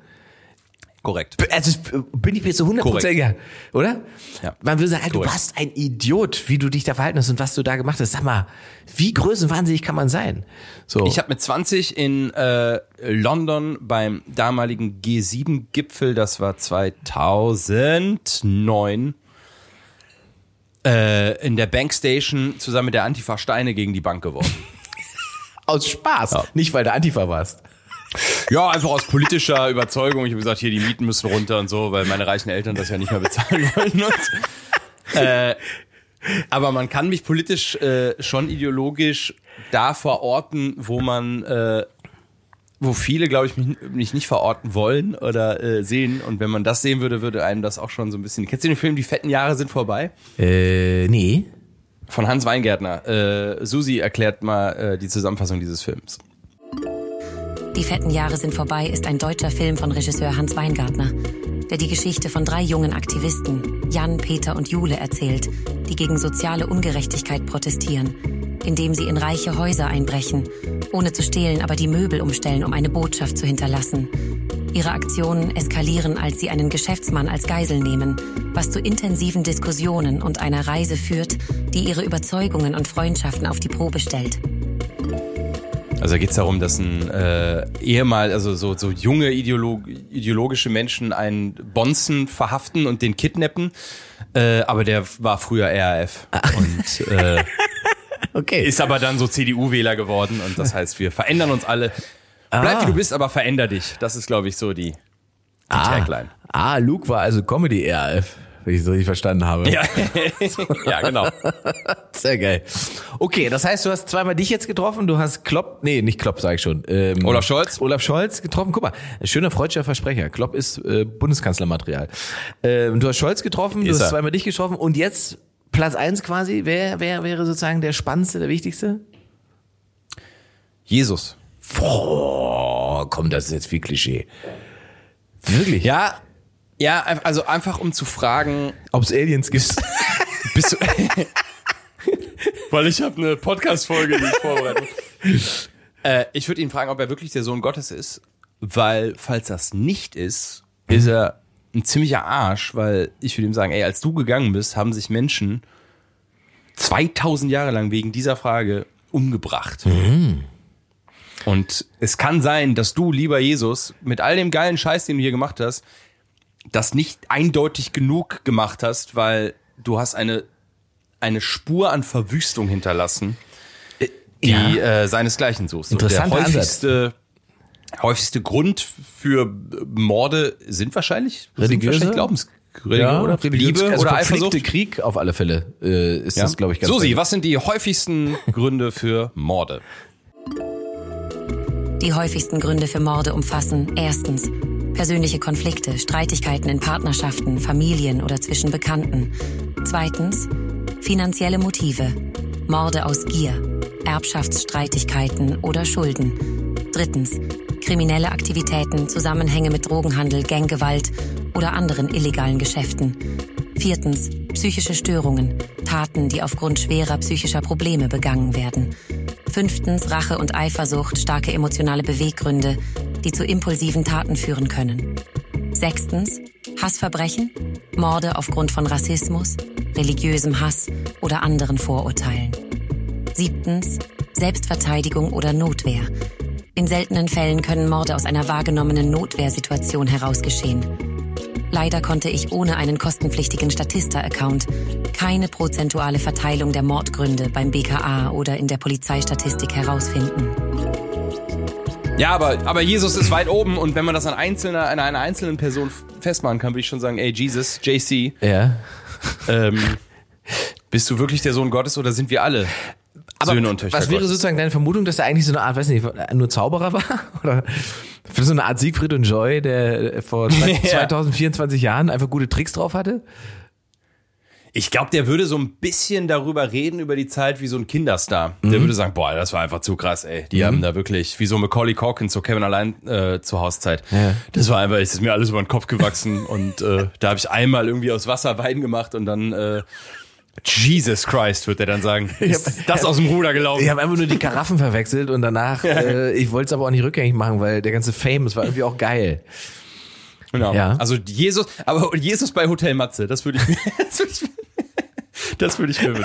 Korrekt. Also es- bin ich mir zu 100 Prozent oder? Ja. Man würde sagen, ey, du warst ein Idiot, wie du dich da verhalten hast und was du da gemacht hast. Sag mal, wie größenwahnsinnig kann man sein? So. Ich habe mit 20 in äh, London beim damaligen G7-Gipfel, das war 2009, äh, in der Bankstation zusammen mit der Antifa Steine gegen die Bank geworfen. aus Spaß, nicht weil du Antifa warst. ja, einfach aus politischer Überzeugung. Ich habe gesagt, hier die Mieten müssen runter und so, weil meine reichen Eltern das ja nicht mehr bezahlen wollen. Äh, aber man kann mich politisch äh, schon ideologisch da verorten, wo man, äh, wo viele, glaube ich, mich, mich nicht verorten wollen oder äh, sehen. Und wenn man das sehen würde, würde einem das auch schon so ein bisschen. Kennst du den Film Die fetten Jahre sind vorbei? Äh, nee. Von Hans Weingärtner. Äh, Susi erklärt mal äh, die Zusammenfassung dieses Films. Die fetten Jahre sind vorbei ist ein deutscher Film von Regisseur Hans Weingartner, der die Geschichte von drei jungen Aktivisten, Jan, Peter und Jule, erzählt, die gegen soziale Ungerechtigkeit protestieren, indem sie in reiche Häuser einbrechen, ohne zu stehlen, aber die Möbel umstellen, um eine Botschaft zu hinterlassen. Ihre Aktionen eskalieren, als sie einen Geschäftsmann als Geisel nehmen, was zu intensiven Diskussionen und einer Reise führt, die ihre Überzeugungen und Freundschaften auf die Probe stellt. Also da geht es darum, dass ein äh, ehemal, also so, so junge Ideolog ideologische Menschen einen Bonzen verhaften und den kidnappen. Äh, aber der war früher RAF und äh, Okay. ist aber dann so CDU-Wähler geworden. Und das heißt, wir verändern uns alle. Bleib wie du bist, aber veränder dich. Das ist, glaube ich, so die, die Tagline. Ah, Luke war also Comedy RAF, wenn ich es richtig verstanden habe. Ja. ja, genau. Sehr geil. Okay, das heißt, du hast zweimal dich jetzt getroffen, du hast Klopp, nee, nicht Klopp, sag ich schon. Ähm, Olaf Scholz? Olaf Scholz getroffen. Guck mal, schöner freudscher Versprecher. Klopp ist äh, Bundeskanzlermaterial. Ähm, du hast Scholz getroffen, du Ist hast er. zweimal dich getroffen und jetzt Platz eins quasi. Wer, wer wäre sozusagen der spannendste, der wichtigste? Jesus. Boah, komm, das ist jetzt viel Klischee. Wirklich? Ja, ja, also einfach um zu fragen, Ob es Aliens gibt? Bist du. Weil ich habe eine Podcast-Folge, die ich vorbereite. äh, ich würde ihn fragen, ob er wirklich der Sohn Gottes ist, weil, falls das nicht ist, ist er ein ziemlicher Arsch, weil ich würde ihm sagen, ey, als du gegangen bist, haben sich Menschen 2000 Jahre lang wegen dieser Frage umgebracht. Und es kann sein, dass du, lieber Jesus, mit all dem geilen Scheiß, den du hier gemacht hast, das nicht eindeutig genug gemacht hast, weil du hast eine, eine Spur an Verwüstung hinterlassen, die Ja. äh, seinesgleichen suchst. Interessanter Der häufigste, häufigste Grund für Morde sind wahrscheinlich, Religiöse? sind wahrscheinlich Glaubens, Religion oder Religions- Liebe also oder Konflikte, Eifersucht? Krieg auf alle Fälle äh, ist das, glaube ich, ganz Susi, was sind die häufigsten Gründe für Morde? Die häufigsten Gründe für Morde umfassen erstens persönliche Konflikte, Streitigkeiten in Partnerschaften, Familien oder zwischen Bekannten. Zweitens finanzielle Motive, Morde aus Gier, Erbschaftsstreitigkeiten oder Schulden. Drittens kriminelle Aktivitäten, Zusammenhänge mit Drogenhandel, Ganggewalt oder anderen illegalen Geschäften. Viertens psychische Störungen, Taten, die aufgrund schwerer psychischer Probleme begangen werden. Fünftens Rache und Eifersucht, starke emotionale Beweggründe, die zu impulsiven Taten führen können. Sechstens Hassverbrechen, Morde aufgrund von Rassismus, religiösem Hass oder anderen Vorurteilen. Siebtens Selbstverteidigung oder Notwehr. In seltenen Fällen können Morde aus einer wahrgenommenen Notwehrsituation heraus geschehen. Leider konnte ich ohne einen kostenpflichtigen Statista-Account keine prozentuale Verteilung der Mordgründe beim BKA oder in der Polizeistatistik herausfinden. Ja, aber, aber Jesus ist weit oben und wenn man das an, einzelner, an einer einzelnen Person festmachen kann, würde ich schon sagen, ey Jesus, JC, Ja. ähm, bist du wirklich der Sohn Gottes oder sind wir alle Söhne und Töchter was wäre sozusagen deine Vermutung, dass er eigentlich so eine Art, weiß nicht, nur Zauberer war? Oder so eine Art Siegfried und Joy, der vor zwei- Ja. 2024 Jahren einfach gute Tricks drauf hatte? Ich glaube, der würde so ein bisschen darüber reden, über die Zeit wie so ein Kinderstar. Mhm. Der würde sagen, boah, das war einfach zu krass, ey. Die haben da wirklich, wie so Macaulay Culkin, so Kevin allein äh, zur Hauszeit. Ja. Das war einfach, es ist mir alles über den Kopf gewachsen und äh, da habe ich einmal irgendwie aus Wasser Wein gemacht und dann äh, Jesus Christ, wird er dann sagen. Ist das aus dem Ruder gelaufen? Ich habe einfach nur die Karaffen verwechselt und danach, äh, ich wollte es aber auch nicht rückgängig machen, weil der ganze Fame, es war irgendwie auch geil. Genau. Ja. Also Jesus, aber Jesus bei Hotel Matze, das würde ich mir, das würde ich, mir- das würde ich mir wünschen.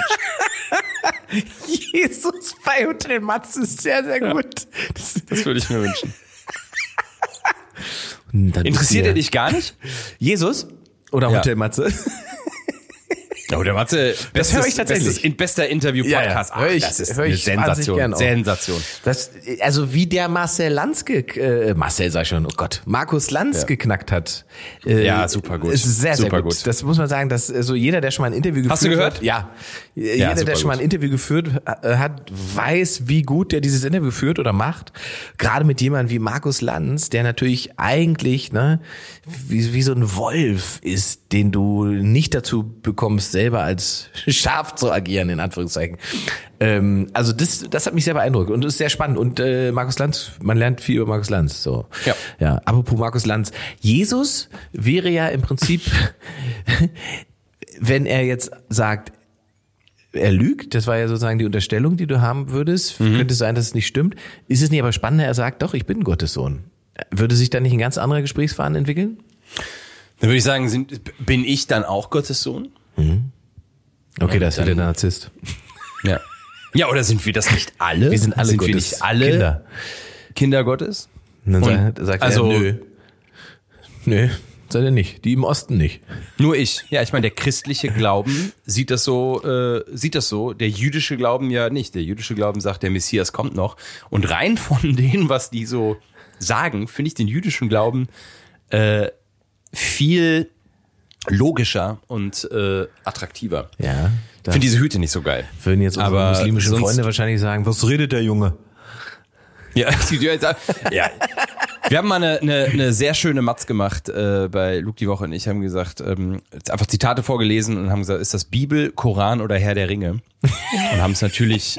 Jesus bei Hotel Matz ist sehr, sehr gut. Das, Das würde ich mir wünschen. Interessiert er dich gar nicht? Jesus? Oder Ja. Hotel Matze? Ja, Hotel Matze, bestes, höre ich tatsächlich. Bestes, in bester Interview-Podcast. Ja, ja. Hör ich- Ach, das ist eine ich Sensation. Sensation. Das, also wie der Marcel Lanz, äh, Marcel sag ich schon, oh Gott, Markus Lanz Ja. geknackt hat. Äh, Ja, super gut. Ist sehr, sehr Super gut. gut. Das muss man sagen, dass so jeder, der schon mal ein Interview geführt Hast du gehört? hat, ja, jeder, super der schon mal ein. Interview geführt äh, hat, weiß, wie gut der dieses Interview führt oder macht. Gerade mit jemandem wie Markus Lanz, der natürlich eigentlich ne, wie, wie so ein Wolf ist, den du nicht dazu bekommst, selber als Schaf zu agieren, in Anführungszeichen. Ähm, also das, das hat mich sehr beeindruckt und ist sehr spannend. Und äh, Markus Lanz, man lernt viel über Markus Lanz. So. Ja. ja. Apropos Markus Lanz. Jesus wäre ja im Prinzip, wenn er jetzt sagt, er lügt, das war ja sozusagen die Unterstellung, die du haben würdest. Könnte sein, dass es nicht stimmt. Ist es nicht aber spannender, er sagt, doch, ich bin Gottes Sohn. Würde sich da nicht ein ganz anderer Gesprächsfaden entwickeln? Dann würde ich sagen, sind, bin ich dann auch Gottes Sohn? Okay, da ist wieder der Narzisst. Ja. Ja, oder sind wir das nicht alle? Wir sind alle sind wir Gottes nicht alle Kinder. Kinder Gottes? Und dann Und- sagt, sagt also- er, nö. Nö, seid ihr nicht. Die im Osten nicht. Nur ich. Ja, ich meine, der christliche Glauben sieht das so, äh, sieht das so. Der jüdische Glauben ja nicht. Der jüdische Glauben sagt, der Messias kommt noch. Und rein von dem, was die so sagen, finde ich den jüdischen Glauben äh, viel logischer und äh, attraktiver. Ja. Ich finde diese Hüte nicht so geil. würden jetzt unsere Aber muslimischen Freunde wahrscheinlich sagen, was redet der Junge? Ja, ja. Wir haben mal eine, eine, eine sehr schöne Matz gemacht äh, bei Luke die Woche und ich haben gesagt, ähm, einfach Zitate vorgelesen und haben gesagt, ist das Bibel, Koran oder Herr der Ringe? Und haben es natürlich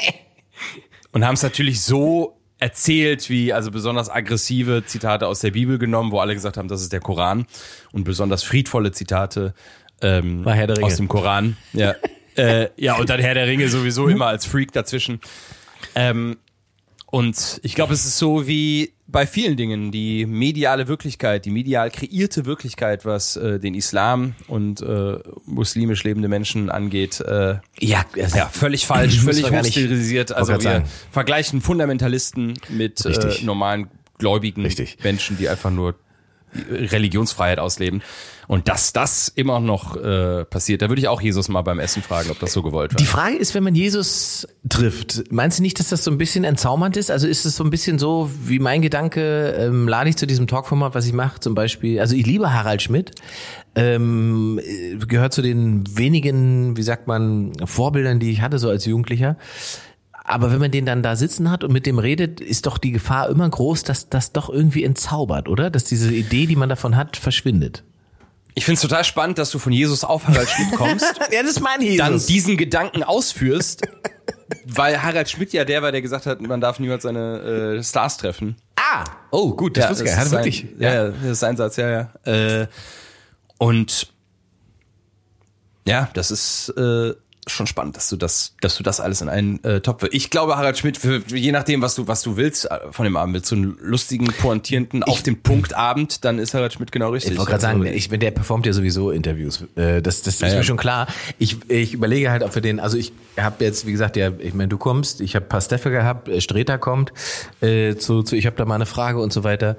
und haben es natürlich so erzählt, wie also besonders aggressive Zitate aus der Bibel genommen, wo alle gesagt haben, das ist der Koran und besonders friedvolle Zitate ähm, aus dem Koran. Ja, äh, ja und dann Herr der Ringe sowieso immer als Freak dazwischen. Ähm, und ich glaube, es ist so wie bei vielen Dingen, die mediale Wirklichkeit, die medial kreierte Wirklichkeit, was äh, den Islam und äh, muslimisch lebende Menschen angeht, äh, Ja, also, ja, völlig falsch, völlig hochstilisiert. Also wir sagen. vergleichen Fundamentalisten mit äh, normalen gläubigen Richtig. Menschen, die einfach nur Religionsfreiheit ausleben. Und dass das immer noch äh, passiert, da würde ich auch Jesus mal beim Essen fragen, ob das so gewollt war. Die Frage ist, wenn man Jesus trifft, meinst du nicht, dass das so ein bisschen entzaubernd ist? Also ist es so ein bisschen so wie mein Gedanke, ähm, lade ich zu diesem Talkformat, was ich mache, zum Beispiel, also ich liebe Harald Schmidt, ähm, gehört zu den wenigen, wie sagt man, Vorbildern, die ich hatte, so als Jugendlicher. Aber wenn man den dann da sitzen hat und mit dem redet, ist doch die Gefahr immer groß, dass das doch irgendwie entzaubert, oder? Dass diese Idee, die man davon hat, verschwindet. Ich finde es total spannend, dass du von Jesus auf Harald Schmidt kommst. ja, das ist mein Jesus. Dann diesen Gedanken ausführst, weil Harald Schmidt ja der war, der gesagt hat, man darf niemals seine äh, Stars treffen. Ah, oh gut, das, Ja, wusste ich das gar nicht. wirklich. Ja, ja, das ist sein Satz, ja, ja. Äh, und ja, das ist äh, schon spannend, dass du das, dass du das alles in einen äh, Topf. Ich glaube, Harald Schmidt, für, je nachdem, was du, was du willst äh, von dem Abend, willst du einen lustigen, pointierenden, auf den Punkt Abend, dann ist Harald Schmidt genau richtig. Ich wollte gerade Also, sagen, ich, der performt ja sowieso Interviews. Äh, Das, das ist ja. mir schon klar. Ich, ich überlege halt, ob wir den, also ich habe jetzt, wie gesagt, ja, ich meine, du kommst, ich habe paar Steffe gehabt, äh, Streter kommt, äh, zu, zu, ich habe da mal eine Frage und so weiter.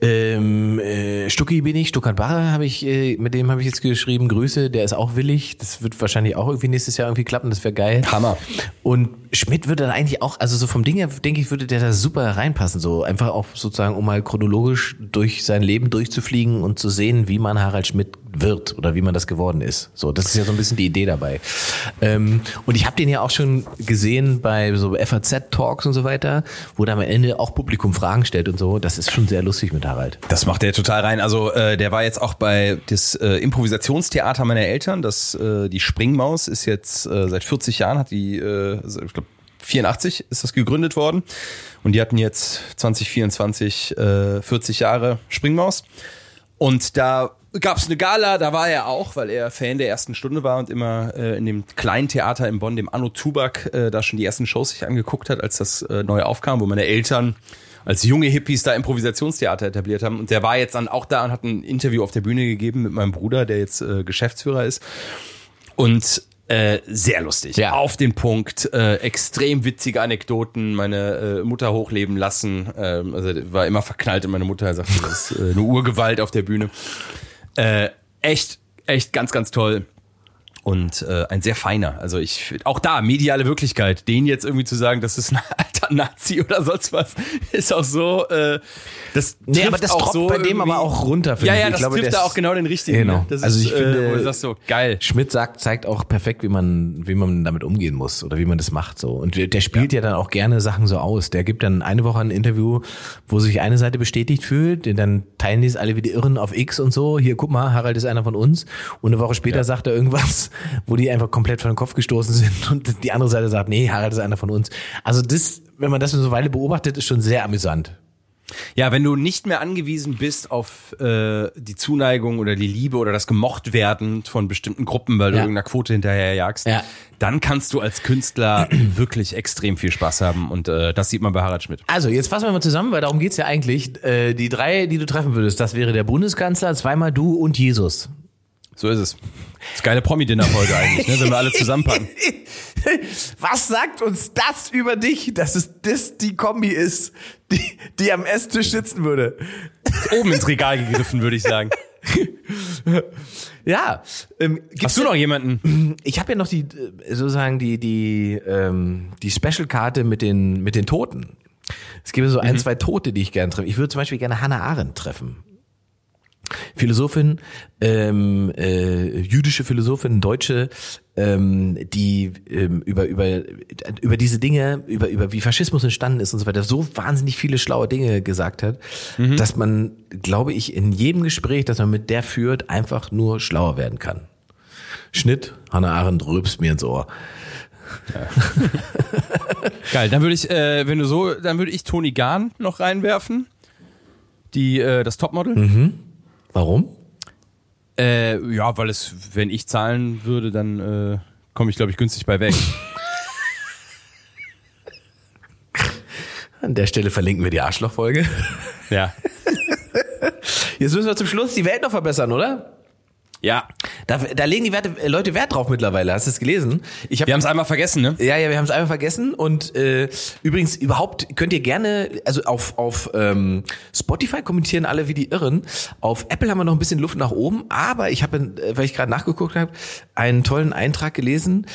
Ähm, äh, Stucki bin ich, Stuckert Barre habe ich, äh, mit dem habe ich jetzt geschrieben, Grüße, der ist auch willig. Das wird wahrscheinlich auch irgendwie nächstes Jahr irgendwie klappen, das wäre geil. Hammer. Und Schmidt würde da eigentlich auch, also so vom Ding her, denke ich, würde der da super reinpassen. So einfach auch sozusagen, um mal chronologisch durch sein Leben durchzufliegen und zu sehen, wie man Harald Schmidt wird oder wie man das geworden ist. So, das ist ja so ein bisschen die Idee dabei. Ähm, und ich habe den ja auch schon gesehen bei so FAZ-Talks und so weiter, wo der am Ende auch Publikum Fragen stellt und so. Das ist schon sehr lustig mit Harald. Das macht er total rein. Also äh, der war jetzt auch bei das äh, Improvisationstheater meiner Eltern. Das äh, die Springmaus ist jetzt äh, seit 40 Jahren hat die, äh, ich glaube 84 ist das gegründet worden und die hatten jetzt 2024 äh, 40 Jahre Springmaus und da gab es eine Gala, da war er auch, weil er Fan der ersten Stunde war und immer äh, in dem kleinen Theater in Bonn, dem Anno Tubak, äh, da schon die ersten Shows sich angeguckt hat, als das äh, neu aufkam, wo meine Eltern als junge Hippies da Improvisationstheater etabliert haben. Und der war jetzt dann auch da und hat ein Interview auf der Bühne gegeben mit meinem Bruder, der jetzt äh, Geschäftsführer ist. Und äh, sehr lustig. Ja. Auf den Punkt. Äh, extrem witzige Anekdoten. Meine äh, Mutter hochleben lassen. Ähm, also war immer verknallt in meine Mutter. Er sagte, das ist äh, eine Urgewalt auf der Bühne. Äh, echt, echt ganz, ganz toll. Und äh, ein sehr feiner. Also ich auch da mediale Wirklichkeit. Den jetzt irgendwie zu sagen, das ist ein alter Nazi oder sonst was, ist auch so. Äh, das Nee, aber das auch so bei dem aber auch runter, finde Ja, ich. ja, Ich das glaube, trifft da auch genau den richtigen. Genau. ne? Also ist, ich finde- äh, wo du sagst so geil. Schmidt sagt, zeigt auch perfekt, wie man, wie man damit umgehen muss oder wie man das macht so. Und der, spielt ja. dann auch gerne Sachen so aus. Der gibt dann eine Woche ein Interview, wo sich eine Seite bestätigt fühlt, dann teilen die es alle wie die Irren auf X und so. Hier, guck mal, Harald ist einer von uns. Und eine Woche später sagt er irgendwas, wo die einfach komplett von den Kopf gestoßen sind und die andere Seite sagt, nee, Harald ist einer von uns. Also das, wenn man das so eine Weile beobachtet, ist schon sehr amüsant. Ja, wenn du nicht mehr angewiesen bist auf äh, die Zuneigung oder die Liebe oder das Gemochtwerden von bestimmten Gruppen, weil du Ja. irgendeiner Quote hinterherjagst, Ja. dann kannst du als Künstler wirklich extrem viel Spaß haben und äh, das sieht man bei Harald Schmidt. Also, jetzt fassen wir mal zusammen, weil darum geht's ja eigentlich. Äh, die drei, die du treffen würdest, das wäre der Bundeskanzler, zweimal du und Jesus. So ist es. Das ist geile Promi-Dinner-Folge eigentlich, ne, wenn wir alle zusammenpacken. Was sagt uns das über dich, dass es das die Kombi ist, die, die am Esstisch sitzen würde? Oben ins Regal gegriffen, würde ich sagen. Ja. Ähm, Hast du noch jemanden? Ich habe ja noch die äh, sozusagen die die ähm, die Special-Karte mit den mit den Toten. Es gibt so ein, zwei Tote, die ich gerne treffe. Ich würde zum Beispiel gerne Hannah Arendt treffen. Philosophin, ähm, äh, jüdische Philosophin, Deutsche, ähm, die ähm, über über über diese Dinge, über über wie Faschismus entstanden ist und so weiter, so wahnsinnig viele schlaue Dinge gesagt hat, dass man, glaube ich, in jedem Gespräch, das man mit der führt, einfach nur schlauer werden kann. Schnitt, Hannah Arendt rülpst mir ins Ohr. Geil, dann würde ich, äh, wenn du so, dann würde ich Toni Gahn noch reinwerfen. Die, äh, das Topmodel. Warum? Äh, ja, weil es, wenn ich zahlen würde, dann äh, komme ich, glaube ich, günstig bei weg. An der Stelle verlinken wir die Arschlochfolge. ja. Jetzt müssen wir zum Schluss die Welt noch verbessern, oder? Ja. Da, da legen die Werte, äh, Leute Wert drauf mittlerweile. Hast du es gelesen? Ich hab, Wir haben es einmal vergessen, ne? ja, ja, wir haben es einfach vergessen. Und äh, übrigens, überhaupt könnt ihr gerne, also auf, auf ähm, Spotify kommentieren alle wie die Irren. Auf Apple haben wir noch ein bisschen Luft nach oben, aber ich habe, äh, weil ich gerade nachgeguckt habe, einen tollen Eintrag gelesen,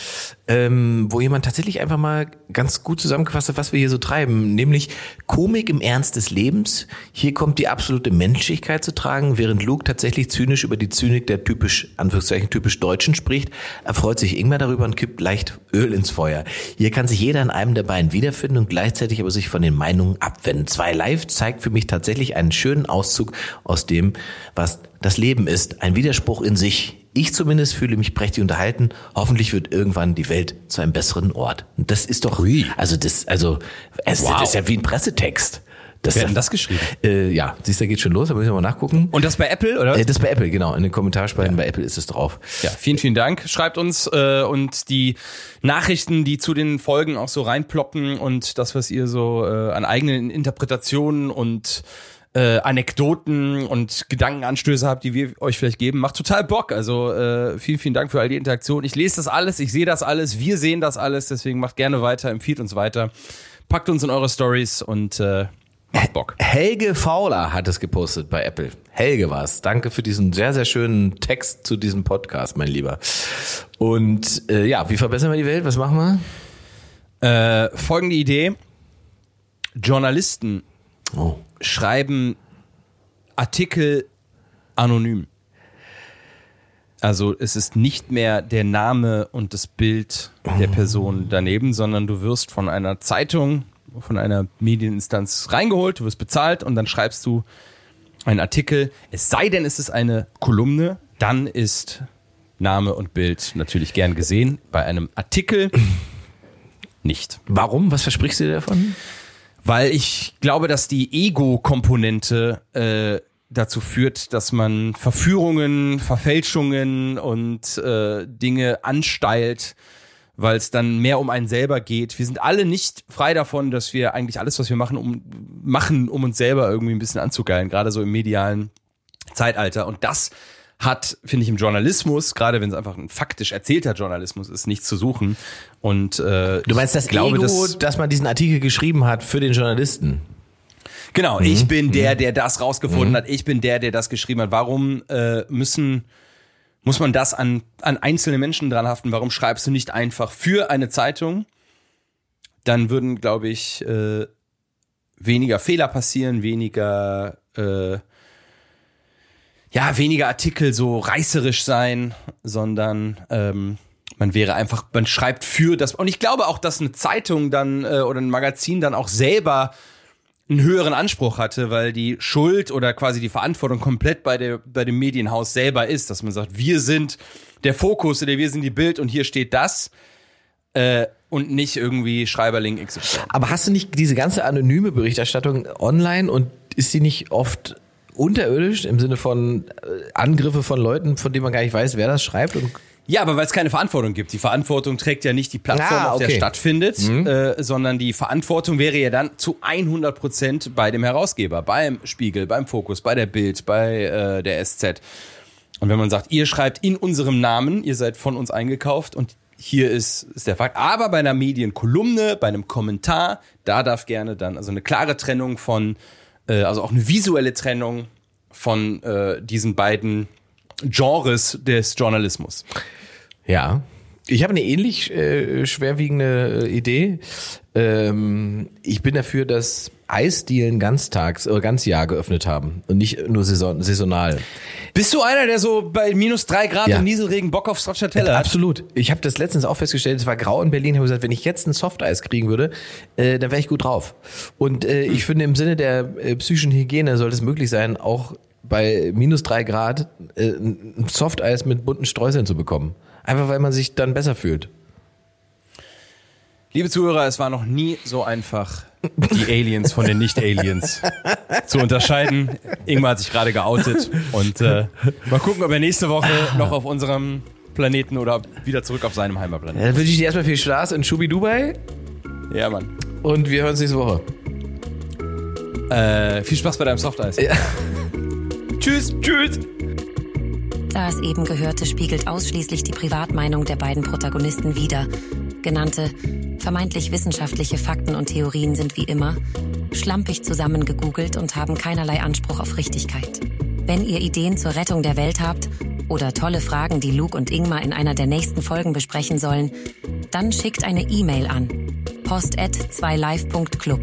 ähm, wo jemand tatsächlich einfach mal ganz gut zusammengefasst hat, was wir hier so treiben. Nämlich Komik im Ernst des Lebens. Hier kommt die absolute Menschlichkeit zu tragen, während Luke tatsächlich zynisch über die Zynik der typisch, Anführungszeichen, typisch Deutschen spricht, erfreut sich Ingmar darüber und kippt leicht Öl ins Feuer. Hier kann sich jeder in einem der beiden wiederfinden und gleichzeitig aber sich von den Meinungen abwenden. Zwei Live zeigt für mich tatsächlich einen schönen Auszug aus dem, was das Leben ist. Ein Widerspruch in sich. Ich zumindest fühle mich prächtig unterhalten. Hoffentlich wird irgendwann die Welt zu einem besseren Ort. Und das ist doch, also das, also, es, Wow. ist ja wie ein Pressetext. Das, Wer hat denn das geschrieben? Äh, ja, siehst du, da geht schon los, da müssen wir mal nachgucken. Und das bei Apple, oder? Äh, das ist bei Apple, genau. In den Kommentarspalten bei Apple ist es drauf. Ja, vielen, vielen Dank. Schreibt uns äh, und die Nachrichten, die zu den Folgen auch so reinploppen und das, was ihr so äh, an eigenen Interpretationen und äh, Anekdoten und Gedankenanstöße habt, die wir euch vielleicht geben, macht total Bock. Also äh, vielen, vielen Dank für all die Interaktion. Ich lese das alles, ich sehe das alles, wir sehen das alles, deswegen macht gerne weiter, empfiehlt uns weiter, packt uns in eure Stories und äh, macht Bock. Helge Fauler hat es gepostet bei Apple. Helge war's. Danke für diesen sehr, sehr schönen Text zu diesem Podcast, mein Lieber. Und äh, ja, wie verbessern wir die Welt? Was machen wir? Äh, folgende Idee. Journalisten Oh. schreiben Artikel anonym. Also es ist nicht mehr der Name und das Bild der Person daneben, sondern du wirst von einer Zeitung, von einer Medieninstanz reingeholt, du wirst bezahlt und dann schreibst du einen Artikel. Es sei denn, es ist eine Kolumne, dann ist Name und Bild natürlich gern gesehen. Bei einem Artikel nicht. Warum? Was versprichst du dir davon? Weil ich glaube, dass die Ego-Komponente äh, dazu führt, dass man Verführungen, Verfälschungen und äh, Dinge ansteilt, weil es dann mehr um einen selber geht. Wir sind alle nicht frei davon, dass wir eigentlich alles, was wir machen, um machen, um uns selber irgendwie ein bisschen anzugeilen, gerade so im medialen Zeitalter. Und das hat, finde ich, im Journalismus, gerade wenn es einfach ein faktisch erzählter Journalismus ist, nichts zu suchen. Und äh, Du meinst das ich glaube, Ego, dass, dass man diesen Artikel geschrieben hat für den Journalisten? Genau, ich bin der, der das rausgefunden hat. Ich bin der, der das geschrieben hat. Warum äh, müssen muss man das an an einzelne Menschen dran haften? Warum schreibst du nicht einfach für eine Zeitung? Dann würden, glaube ich, äh, weniger Fehler passieren, weniger äh, ja weniger Artikel so reißerisch sein, sondern ähm, man wäre einfach, man schreibt für das. Und ich glaube auch, dass eine Zeitung dann äh, oder ein Magazin dann auch selber einen höheren Anspruch hatte, weil die Schuld oder quasi die Verantwortung komplett bei, der, bei dem Medienhaus selber ist, dass man sagt, wir sind der Fokus oder wir sind die Bild und hier steht das äh, und nicht irgendwie Schreiberling XY. Aber hast du nicht diese ganze anonyme Berichterstattung online und ist sie nicht oft unterirdisch im Sinne von äh, Angriffe von Leuten, von denen man gar nicht weiß, wer das schreibt? Und Ja, aber weil es keine Verantwortung gibt. Die Verantwortung trägt ja nicht die Plattform, Ah, auf der okay. stattfindet, äh, sondern die Verantwortung wäre ja dann zu 100 Prozent bei dem Herausgeber, beim Spiegel, beim Fokus, bei der Bild, bei äh, der SZ. Und wenn man sagt, ihr schreibt in unserem Namen, ihr seid von uns eingekauft und hier ist, ist der Fakt. Aber bei einer Medienkolumne, bei einem Kommentar, da darf gerne dann, also eine klare Trennung von, äh, also auch eine visuelle Trennung von äh, diesen beiden Genres des Journalismus. Ja. Ich habe eine ähnlich äh, schwerwiegende äh, Idee. Ähm, ich bin dafür, dass Eisdielen ganztags oder ganzjahr geöffnet haben und nicht nur saison saisonal. Bist du einer, der so bei minus drei Grad Ja. und Nieselregen Bock auf Stracciatella hat? Absolut. Ich habe das letztens auch festgestellt, es war grau in Berlin, habe gesagt, wenn ich jetzt ein Softeis kriegen würde, äh, dann wäre ich gut drauf. Und äh, ich finde, im Sinne der äh, psychischen Hygiene sollte es möglich sein, auch bei minus drei Grad äh, ein Softeis mit bunten Streuseln zu bekommen. Einfach weil man sich dann besser fühlt. Liebe Zuhörer, es war noch nie so einfach, die Aliens von den Nicht-Aliens zu unterscheiden. Ingmar hat sich gerade geoutet und äh, mal gucken, ob er nächste Woche noch auf unserem Planeten oder wieder zurück auf seinem Heimatplaneten. Dann wünsche ich dir erstmal viel Spaß in Schubi Dubai Ja, Mann. und wir hören uns nächste Woche. Äh, viel Spaß bei deinem Softeis. Ja. Tschüss. Tschüss. Da es eben gehörte, spiegelt ausschließlich die Privatmeinung der beiden Protagonisten wider. Genannte, vermeintlich wissenschaftliche Fakten und Theorien sind wie immer schlampig zusammengegoogelt und haben keinerlei Anspruch auf Richtigkeit. Wenn ihr Ideen zur Rettung der Welt habt oder tolle Fragen, die Luke und Ingmar in einer der nächsten Folgen besprechen sollen, dann schickt eine E-Mail an post@2live.club.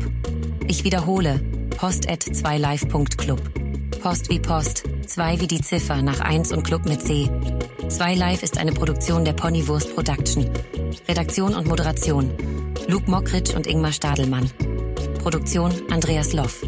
Ich wiederhole, post@2live.club. Post wie Post, 2 wie die Ziffer nach 1 und Club mit C. 2 Live ist eine Produktion der Ponywurst Production. Redaktion und Moderation Luke Mockridge und Ingmar Stadelmann. Produktion Andreas Loff.